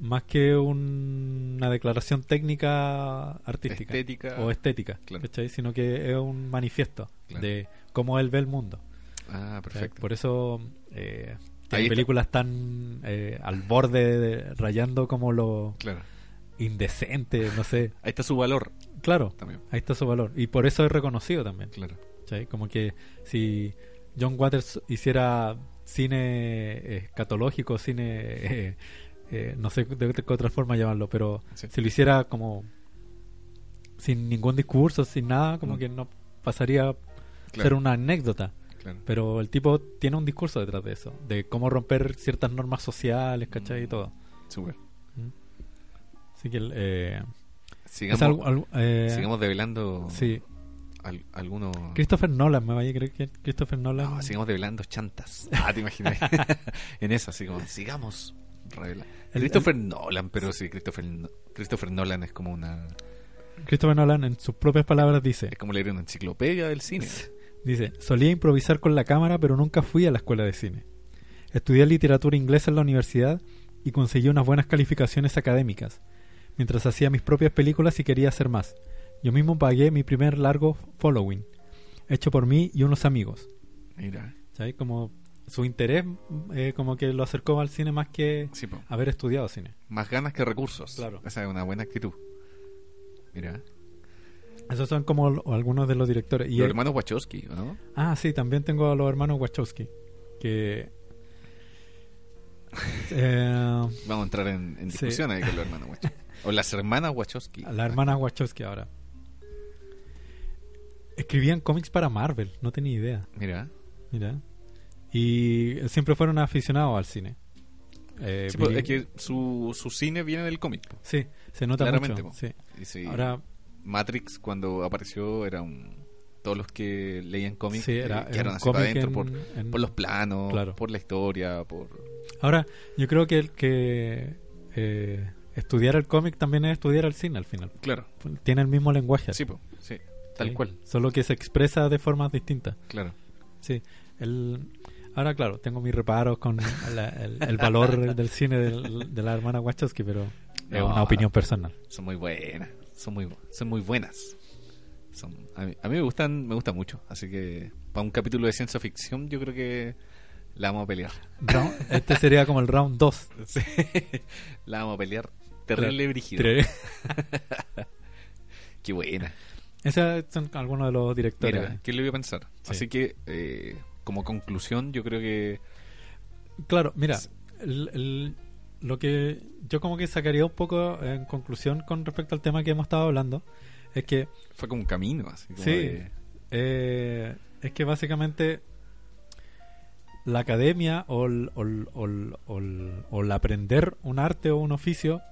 B: más que un- una declaración técnica artística
C: Estética.
B: o estética,
C: Claro.
B: sino que es un manifiesto
C: Claro.
B: de cómo él ve el mundo.
C: ah, perfecto.
B: Por eso eh, películas tan eh, al borde, de- rayando como lo
C: Claro.
B: Indecente, no sé.
C: Ahí está su valor
B: Claro,
C: también.
B: ahí está su valor. Y por eso es reconocido también.
C: Claro.
B: Como que si John Waters hiciera cine escatológico, cine, eh, eh, no sé de qué otra forma llamarlo, pero
C: Sí.
B: si lo hiciera como sin ningún discurso, sin nada, como
C: Mm.
B: que no pasaría a
C: Claro.
B: ser una anécdota.
C: claro.
B: Pero el tipo tiene un discurso detrás de eso, de cómo romper ciertas normas sociales, ¿cachai? Y
C: Mm.
B: todo.
C: Súper.
B: Así que eh,
C: Sigamos,
B: es algo- algo- eh,
C: sigamos develando
B: sí.
C: al- algunos.
B: Christopher Nolan, me vaya a creer que Christopher Nolan.
C: No, sigamos develando chantas. Ah, te imaginas. [LAUGHS] en eso, así como, sigamos.
B: El-
C: Christopher Nolan, pero sí, Christopher, Christopher Nolan es como una.
B: Christopher Nolan, en sus propias palabras, dice:
C: Es como leer una enciclopedia del cine. [LAUGHS]
B: Dice, solía improvisar con la cámara, pero nunca fui a la escuela de cine. Estudié literatura inglesa en la universidad y conseguí unas buenas calificaciones académicas, mientras hacía mis propias películas y quería hacer más. Yo mismo pagué mi primer largo following, hecho por mí y unos amigos.
C: Mira.
B: ¿Sabes? Como su interés eh, como que lo acercó al cine más que
C: Sí,
B: haber estudiado cine.
C: Más ganas que recursos.
B: Claro.
C: Esa es una buena actitud. Mira.
B: Esos son como algunos de los directores. Y
C: Los
B: el-
C: hermanos Wachowski, ¿o ¿no?
B: Ah, sí, también tengo a los hermanos Wachowski, que... [LAUGHS] eh,
C: Vamos a entrar en, en
B: Sí.
C: discusión ahí con los hermanos Wachowski. O las hermanas Wachowski.
B: la hermana Wachowski ahora. Escribían cómics para Marvel, no tenía idea.
C: Mira.
B: Mira. Y siempre fueron aficionados al cine. Eh,
C: Sí,
B: Billy-
C: es que su, su cine viene del cómic. po.
B: sí, se nota
C: Claramente,
B: mucho.
C: po.
B: sí.
C: Y
B: Ahora,
C: Matrix cuando apareció era un... Todos los que leían cómics
B: Sí, era-
C: eh,
B: era
C: quedaron para
B: cómic
C: adentro por,
B: en-
C: por los planos,
B: Claro.
C: por la historia, por...
B: ahora, yo creo que el que eh, estudiar el cómic también es estudiar el cine al final.
C: Claro.
B: Tiene el mismo lenguaje.
C: Sí, po, sí. Tal
B: ¿sí?
C: cual.
B: Solo que se expresa de formas distintas.
C: Claro.
B: Sí. El, ahora, claro, tengo mis reparos con la- el, el valor [LAUGHS] del cine del- de la hermana Wachowski, pero es una opinión personal.
C: Son muy buenas. Son muy, son muy buenas. Son, a, mí, a mí me gustan me gustan mucho. Así que para un capítulo de ciencia ficción yo creo que la vamos a pelear.
B: Round- este sería como el round 2. [LAUGHS]
C: Sí. la vamos a pelear terrible brígido. [LAUGHS] Qué buena.
B: Esos son algunos de los directores.
C: Mira, ¿qué le voy a pensar?
B: Sí.
C: Así que, eh, como conclusión, yo creo que.
B: Claro, mira, el- el- lo que yo como que sacaría un poco en conclusión con respecto al tema que hemos estado hablando es que
C: Fue como un camino, así como
B: Sí.
C: de-
B: eh, es que básicamente la academia o el, o el- o el- o el- o el aprender un arte o un oficio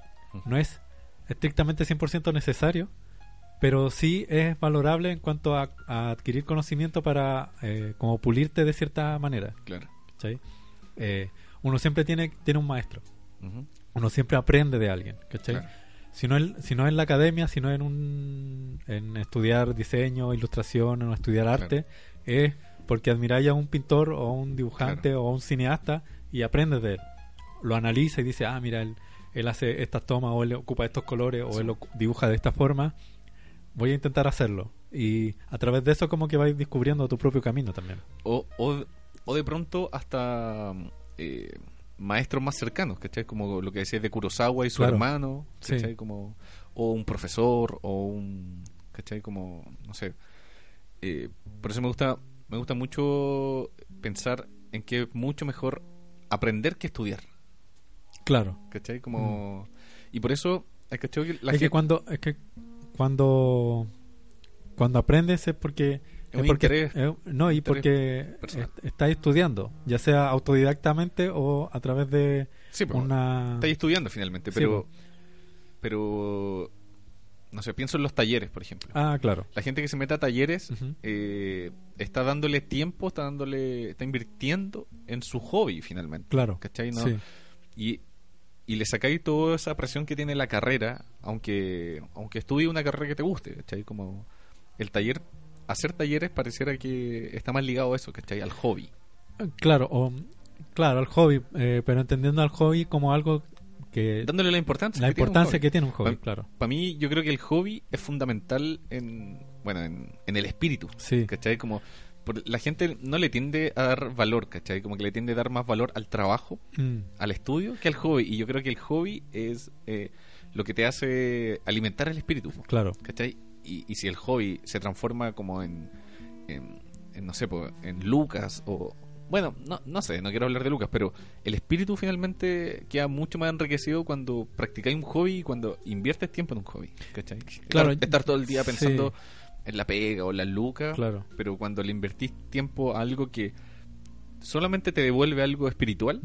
B: no es estrictamente 100% necesario, pero sí es valorable en cuanto a, a adquirir conocimiento para eh, como pulirte de cierta manera.
C: Claro.
B: ¿cachai? Eh, uno siempre tiene, tiene un maestro, uno siempre aprende de alguien. ¿cachai?
C: Claro.
B: Si no, en, si no en la academia, si no en, un, en estudiar diseño, ilustración, o estudiar
C: Claro.
B: arte, es porque admiráis a un pintor o a un dibujante o a un cineasta y aprendes de él. Lo analiza y dice, ah, mira, él, él hace estas tomas o él ocupa estos colores o
C: Sí.
B: él ocu- dibuja de esta forma. Voy a intentar hacerlo. Y a través de eso como que vais descubriendo tu propio camino también.
C: O, o, o de pronto hasta eh, maestros más cercanos, ¿cachai? Como lo que decías de Kurosawa y su
B: Claro.
C: hermano,
B: Sí.
C: ¿cachai? Como, o un profesor, o un, ¿cachai? Como, no sé. Eh, por eso me gusta, me gusta mucho pensar en que es mucho mejor aprender que estudiar,
B: Claro.
C: ¿cachai? Como, y por eso, ¿cachai? Que la
B: es
C: gente-
B: que cuando es que cuando cuando aprendes es porque
C: Es
B: porque
C: interés-
B: eh, no y porque
C: personal.
B: est- estás estudiando ya sea autodidactamente o a través de
C: Sí, pues,
B: una
C: Estáis estudiando finalmente,
B: Sí,
C: pero, pero, no sé, pienso en los talleres, por ejemplo.
B: ah claro
C: La gente que se mete a talleres eh, está dándole tiempo, está dándole, está invirtiendo en su hobby finalmente.
B: claro
C: ¿Cachai? No?
B: sí
C: Y, y le sacáis toda esa presión que tiene la carrera, aunque, aunque estudie una carrera que te guste, ¿cachai? Como el taller, hacer talleres pareciera que está más ligado a eso, ¿cachai? Al hobby.
B: claro o claro al hobby eh, pero entendiendo al hobby como algo que
C: Dándole la importancia
B: la
C: que
B: importancia que tiene un hobby
C: Pa-
B: claro
C: Para mí, yo creo que el hobby es fundamental en, bueno, en, en el espíritu.
B: sí
C: ¿Cachai? Como por- la gente no le tiende a dar valor, ¿cachai? Como que le tiende a dar más valor al trabajo,
B: Mm,
C: al estudio, que al hobby. Y yo creo que el hobby es eh, lo que te hace alimentar el espíritu,
B: claro
C: ¿cachai? Y, y si el hobby se transforma como en, en, en, no sé, po, en Lucas o... Bueno, no, no sé, no quiero hablar de Lucas, pero el espíritu finalmente queda mucho más enriquecido cuando practicáis un hobby y cuando inviertes tiempo en un hobby, ¿cachai?
B: Claro,
C: estar, estar todo el día
B: sí.
C: En la pega o en las lucas,
B: claro
C: pero cuando le invertís tiempo a algo que solamente te devuelve algo espiritual,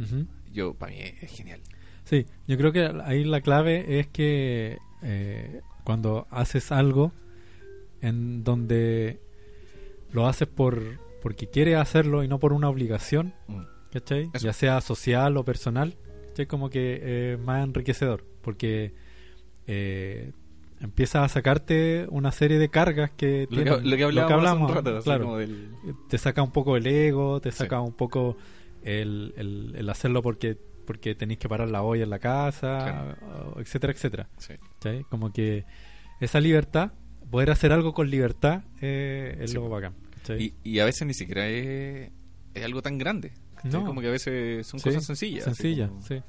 C: yo para mí es genial.
B: Sí, yo creo que ahí la clave es que eh, cuando haces algo en donde lo haces por porque quieres hacerlo y no por una obligación,
C: Mm.
B: ¿cachai?
C: Eso.
B: Ya sea social o personal, ¿cachai? Como que es más enriquecedor, porque eh, empiezas a sacarte una serie de cargas que,
C: Lo que,
B: tienen-
C: lo que hablábamos, hace un rato, así
B: claro
C: como del-
B: te saca un poco el ego, te
C: Sí.
B: saca un poco el, el, el hacerlo porque porque tenéis que parar la olla en la casa, etcétera, etcétera. Como que esa libertad, poder hacer algo con libertad, eh, es lo bacán.
C: y, y a veces ni siquiera es, es algo tan grande.
B: No.
C: Como que a veces son cosas sencillas. así
B: Sencilla,
C: como-
B: sí.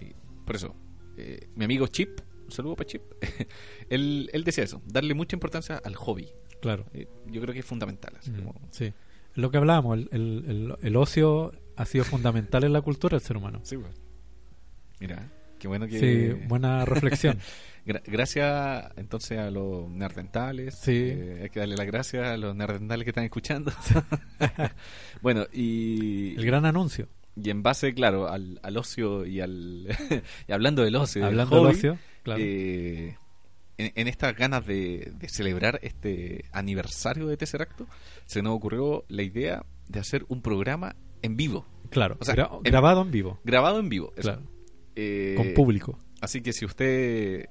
C: y por eso, eh, mi amigo Chip, saludo para Chip, [LAUGHS] él, él decía eso, darle mucha importancia al hobby.
B: Claro.
C: Eh, yo creo que es fundamental. así
B: Mm,
C: como-
B: sí. Lo que hablábamos, el, el, el, el ocio ha sido fundamental en la cultura del ser humano.
C: Sí, pues. Mira, qué bueno que...
B: Sí, buena reflexión. [LAUGHS]
C: Gra- gracias entonces a los nerdentales.
B: Sí.
C: Eh, hay que darle las gracias a los nerdentales que están escuchando. [LAUGHS] bueno, y,
B: El gran anuncio.
C: y en base, claro, al, al ocio y al. y hablando del ocio, del
B: Hablando del
C: hobby,
B: ocio, claro.
C: eh, en, en estas ganas de, de celebrar este aniversario de Tesseracto, se nos ocurrió la idea de hacer un programa en vivo,
B: claro.
C: o sea,
B: gra-
C: en-
B: grabado en vivo.
C: grabado en vivo.
B: Claro.
C: Eh,
B: Con público.
C: Así que si usted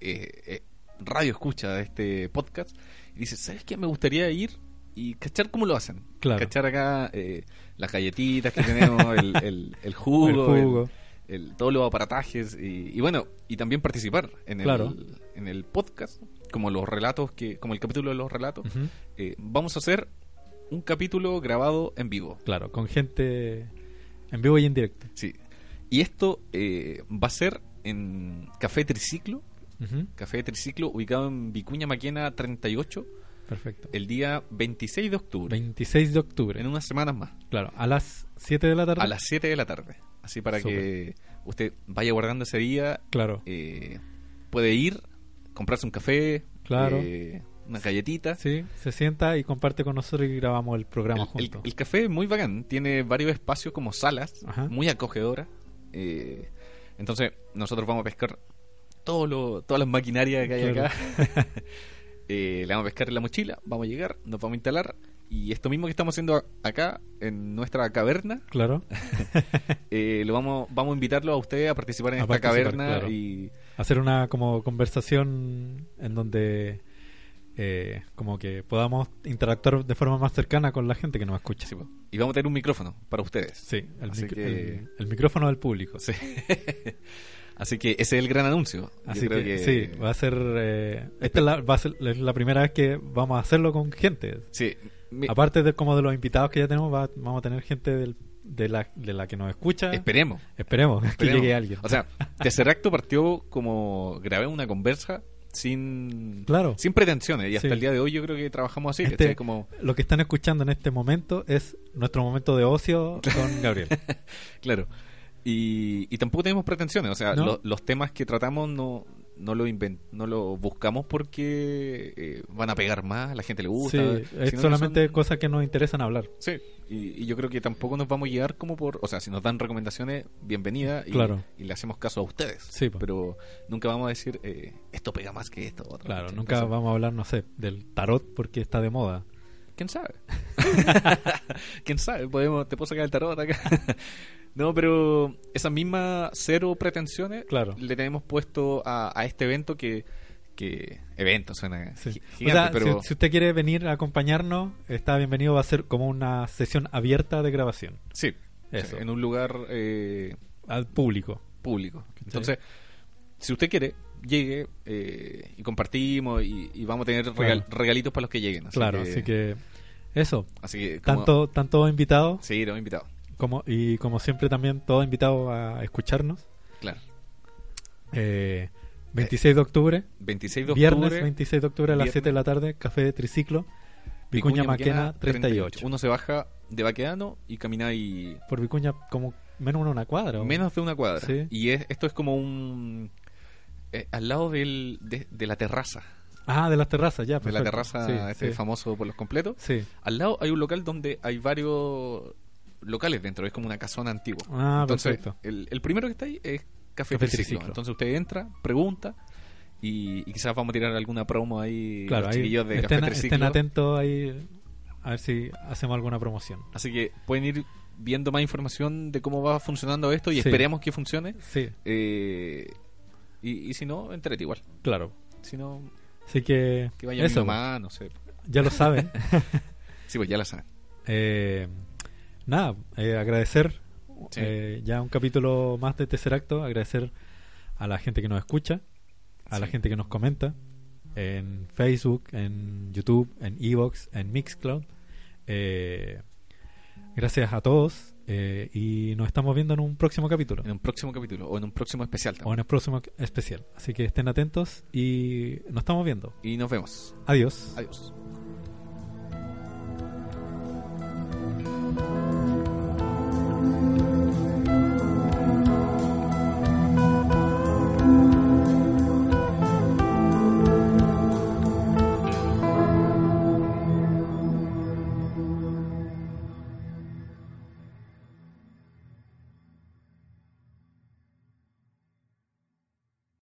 C: eh, eh, radio escucha este podcast y dice, ¿sabes qué? Me gustaría ir y cachar cómo lo hacen.
B: Claro.
C: Cachar acá eh, las galletitas que tenemos, el, el, el jugo, [LAUGHS]
B: el jugo.
C: El- todos los aparatajes y, y bueno, y también participar en el,
B: Claro.
C: en el podcast, como los relatos, que como el capítulo de los relatos. Eh, vamos a hacer un capítulo grabado en vivo.
B: Claro, con gente en vivo y en directo.
C: Sí. Y esto eh, va a ser en Café Triciclo. Café Triciclo ubicado en Vicuña Maquena 38,
B: Perfecto.
C: el día 26 de octubre,
B: 26 de octubre.
C: en unas semanas más.
B: Claro, a las 7 de la tarde.
C: A las 7 de la tarde. Así para que usted vaya guardando ese día.
B: Claro.
C: eh, puede ir, comprarse un café,
B: Claro.
C: eh, una galletita.
B: Sí, se sienta y comparte con nosotros y grabamos el programa
C: El, el-
B: juntos.
C: el café es muy bacán, tiene varios espacios como salas,
B: Ajá.
C: muy acogedoras. eh, entonces, nosotros vamos a pescar todo lo, todas las maquinarias que hay
B: Claro.
C: acá. [LAUGHS] Eh, le vamos a pescar en la mochila, vamos a llegar, nos vamos a instalar. Y esto mismo que estamos haciendo acá, en nuestra caverna, [LAUGHS]
B: Claro.
C: eh, lo vamos, vamos a invitarlo a usted a participar en
B: A
C: esta
B: participar,
C: caverna
B: claro.
C: y
B: Hacer una como conversación en donde eh, como que podamos interactuar de forma más cercana con la gente que nos escucha.
C: sí, y vamos a tener un micrófono para ustedes.
B: Sí,
C: que-
B: el- el micrófono del público.
C: Sí. [LAUGHS] Así que ese es el gran anuncio.
B: Así que, sí, va a ser, eh, esta es la, va a ser es la primera vez que vamos a hacerlo con gente.
C: Sí, mi-
B: Aparte de como de los invitados que ya tenemos, va- vamos a tener gente del- de, la, de la que nos escucha.
C: esperemos.
B: Esperemos, [LAUGHS] que llegue alguien.
C: O sea, Tesseracto partió como grabé una conversa sin
B: Claro.
C: sin pretensiones y hasta
B: Sí.
C: el día de hoy yo creo que trabajamos así,
B: Este-
C: como
B: lo que están escuchando en este momento es nuestro momento de ocio [LAUGHS] con Gabriel.
C: claro. Y, y tampoco tenemos pretensiones, o sea,
B: ¿No?
C: lo- los temas que tratamos no no lo inven- no lo buscamos porque eh, van a pegar más, a la gente le gusta,
B: sí, es solamente
C: son-
B: cosas que nos interesan hablar.
C: Sí, y, y yo creo que tampoco nos vamos a guiar como por, o sea, si nos dan recomendaciones, bienvenida y,
B: Claro.
C: y le hacemos caso a ustedes.
B: Sí,
C: pero nunca vamos a decir eh, esto pega más que esto.
B: Claro, nunca
C: Entonces,
B: vamos a hablar, no sé, del tarot porque está de moda.
C: ¿Quién sabe? [LAUGHS] ¿Quién sabe? Podemos, te puedo sacar el tarot acá. [LAUGHS] no, pero esas mismas cero pretensiones
B: Claro.
C: le tenemos puesto a, a este evento que, que evento suena
B: Sí.
C: gi-
B: O
C: gigante,
B: sea,
C: pero
B: si, si usted quiere venir a acompañarnos, está bienvenido. Va a ser como una sesión abierta de grabación
C: sí,
B: Eso.
C: en un lugar eh,
B: al público.
C: público. Entonces, si usted quiere, llegue eh, y compartimos y, y vamos a tener regal-
B: Claro.
C: regalitos para los que lleguen. Así
B: claro,
C: que,
B: así que eso.
C: así que como-
B: Tanto, tanto invitados
C: Sí, lo he invitado.
B: Como y como siempre también todos invitados a escucharnos.
C: Claro.
B: Eh, 26 de octubre,
C: 26 de
B: viernes
C: octubre.
B: 26 de octubre a las
C: viernes.
B: 7 de la tarde, Café de Triciclo, Vicuña, Maquena 38.
C: Uno se baja de Baqueano y camina ahí
B: Por Vicuña como menos una cuadra. ¿o?
C: menos de una cuadra.
B: Sí.
C: Y es, esto es como un... eh, al lado del, de, de la terraza.
B: Ah, de las terrazas, ya.
C: De la
B: perfecto.
C: terraza
B: Sí,
C: este
B: sí.
C: famoso por los completos.
B: Sí.
C: Al lado hay un local donde hay varios locales dentro. Es como una casona antigua.
B: Ah,
C: Entonces,
B: perfecto.
C: el, el primero que está ahí es Café,
B: Café
C: Triciclo. Entonces usted entra, pregunta y, y quizás vamos a tirar alguna promo ahí
B: Claro,
C: los
B: ahí
C: de
B: estén,
C: Café
B: estén atentos ahí a ver si hacemos alguna promoción.
C: Así que pueden ir viendo más información de cómo va funcionando esto y
B: Sí.
C: esperemos que funcione.
B: Sí,
C: Eh, y, y si no, entrete igual.
B: claro.
C: Si no,
B: Así que,
C: que vaya
B: eso,
C: mi mamá, no sé.
B: ya lo saben. [LAUGHS]
C: Sí, pues ya la saben.
B: Eh, nada, eh, agradecer eh, ya un capítulo más de Tercer Acto, agradecer a la gente que nos escucha, a la gente que nos comenta en Facebook, en YouTube, en Evox, en Mixcloud. Eh, gracias a todos y nos estamos viendo en un próximo capítulo.
C: En un próximo capítulo o en un próximo especial también.
B: O en un próximo especial. Así que estén atentos y nos estamos viendo.
C: Y nos vemos.
B: Adiós.
C: Adiós.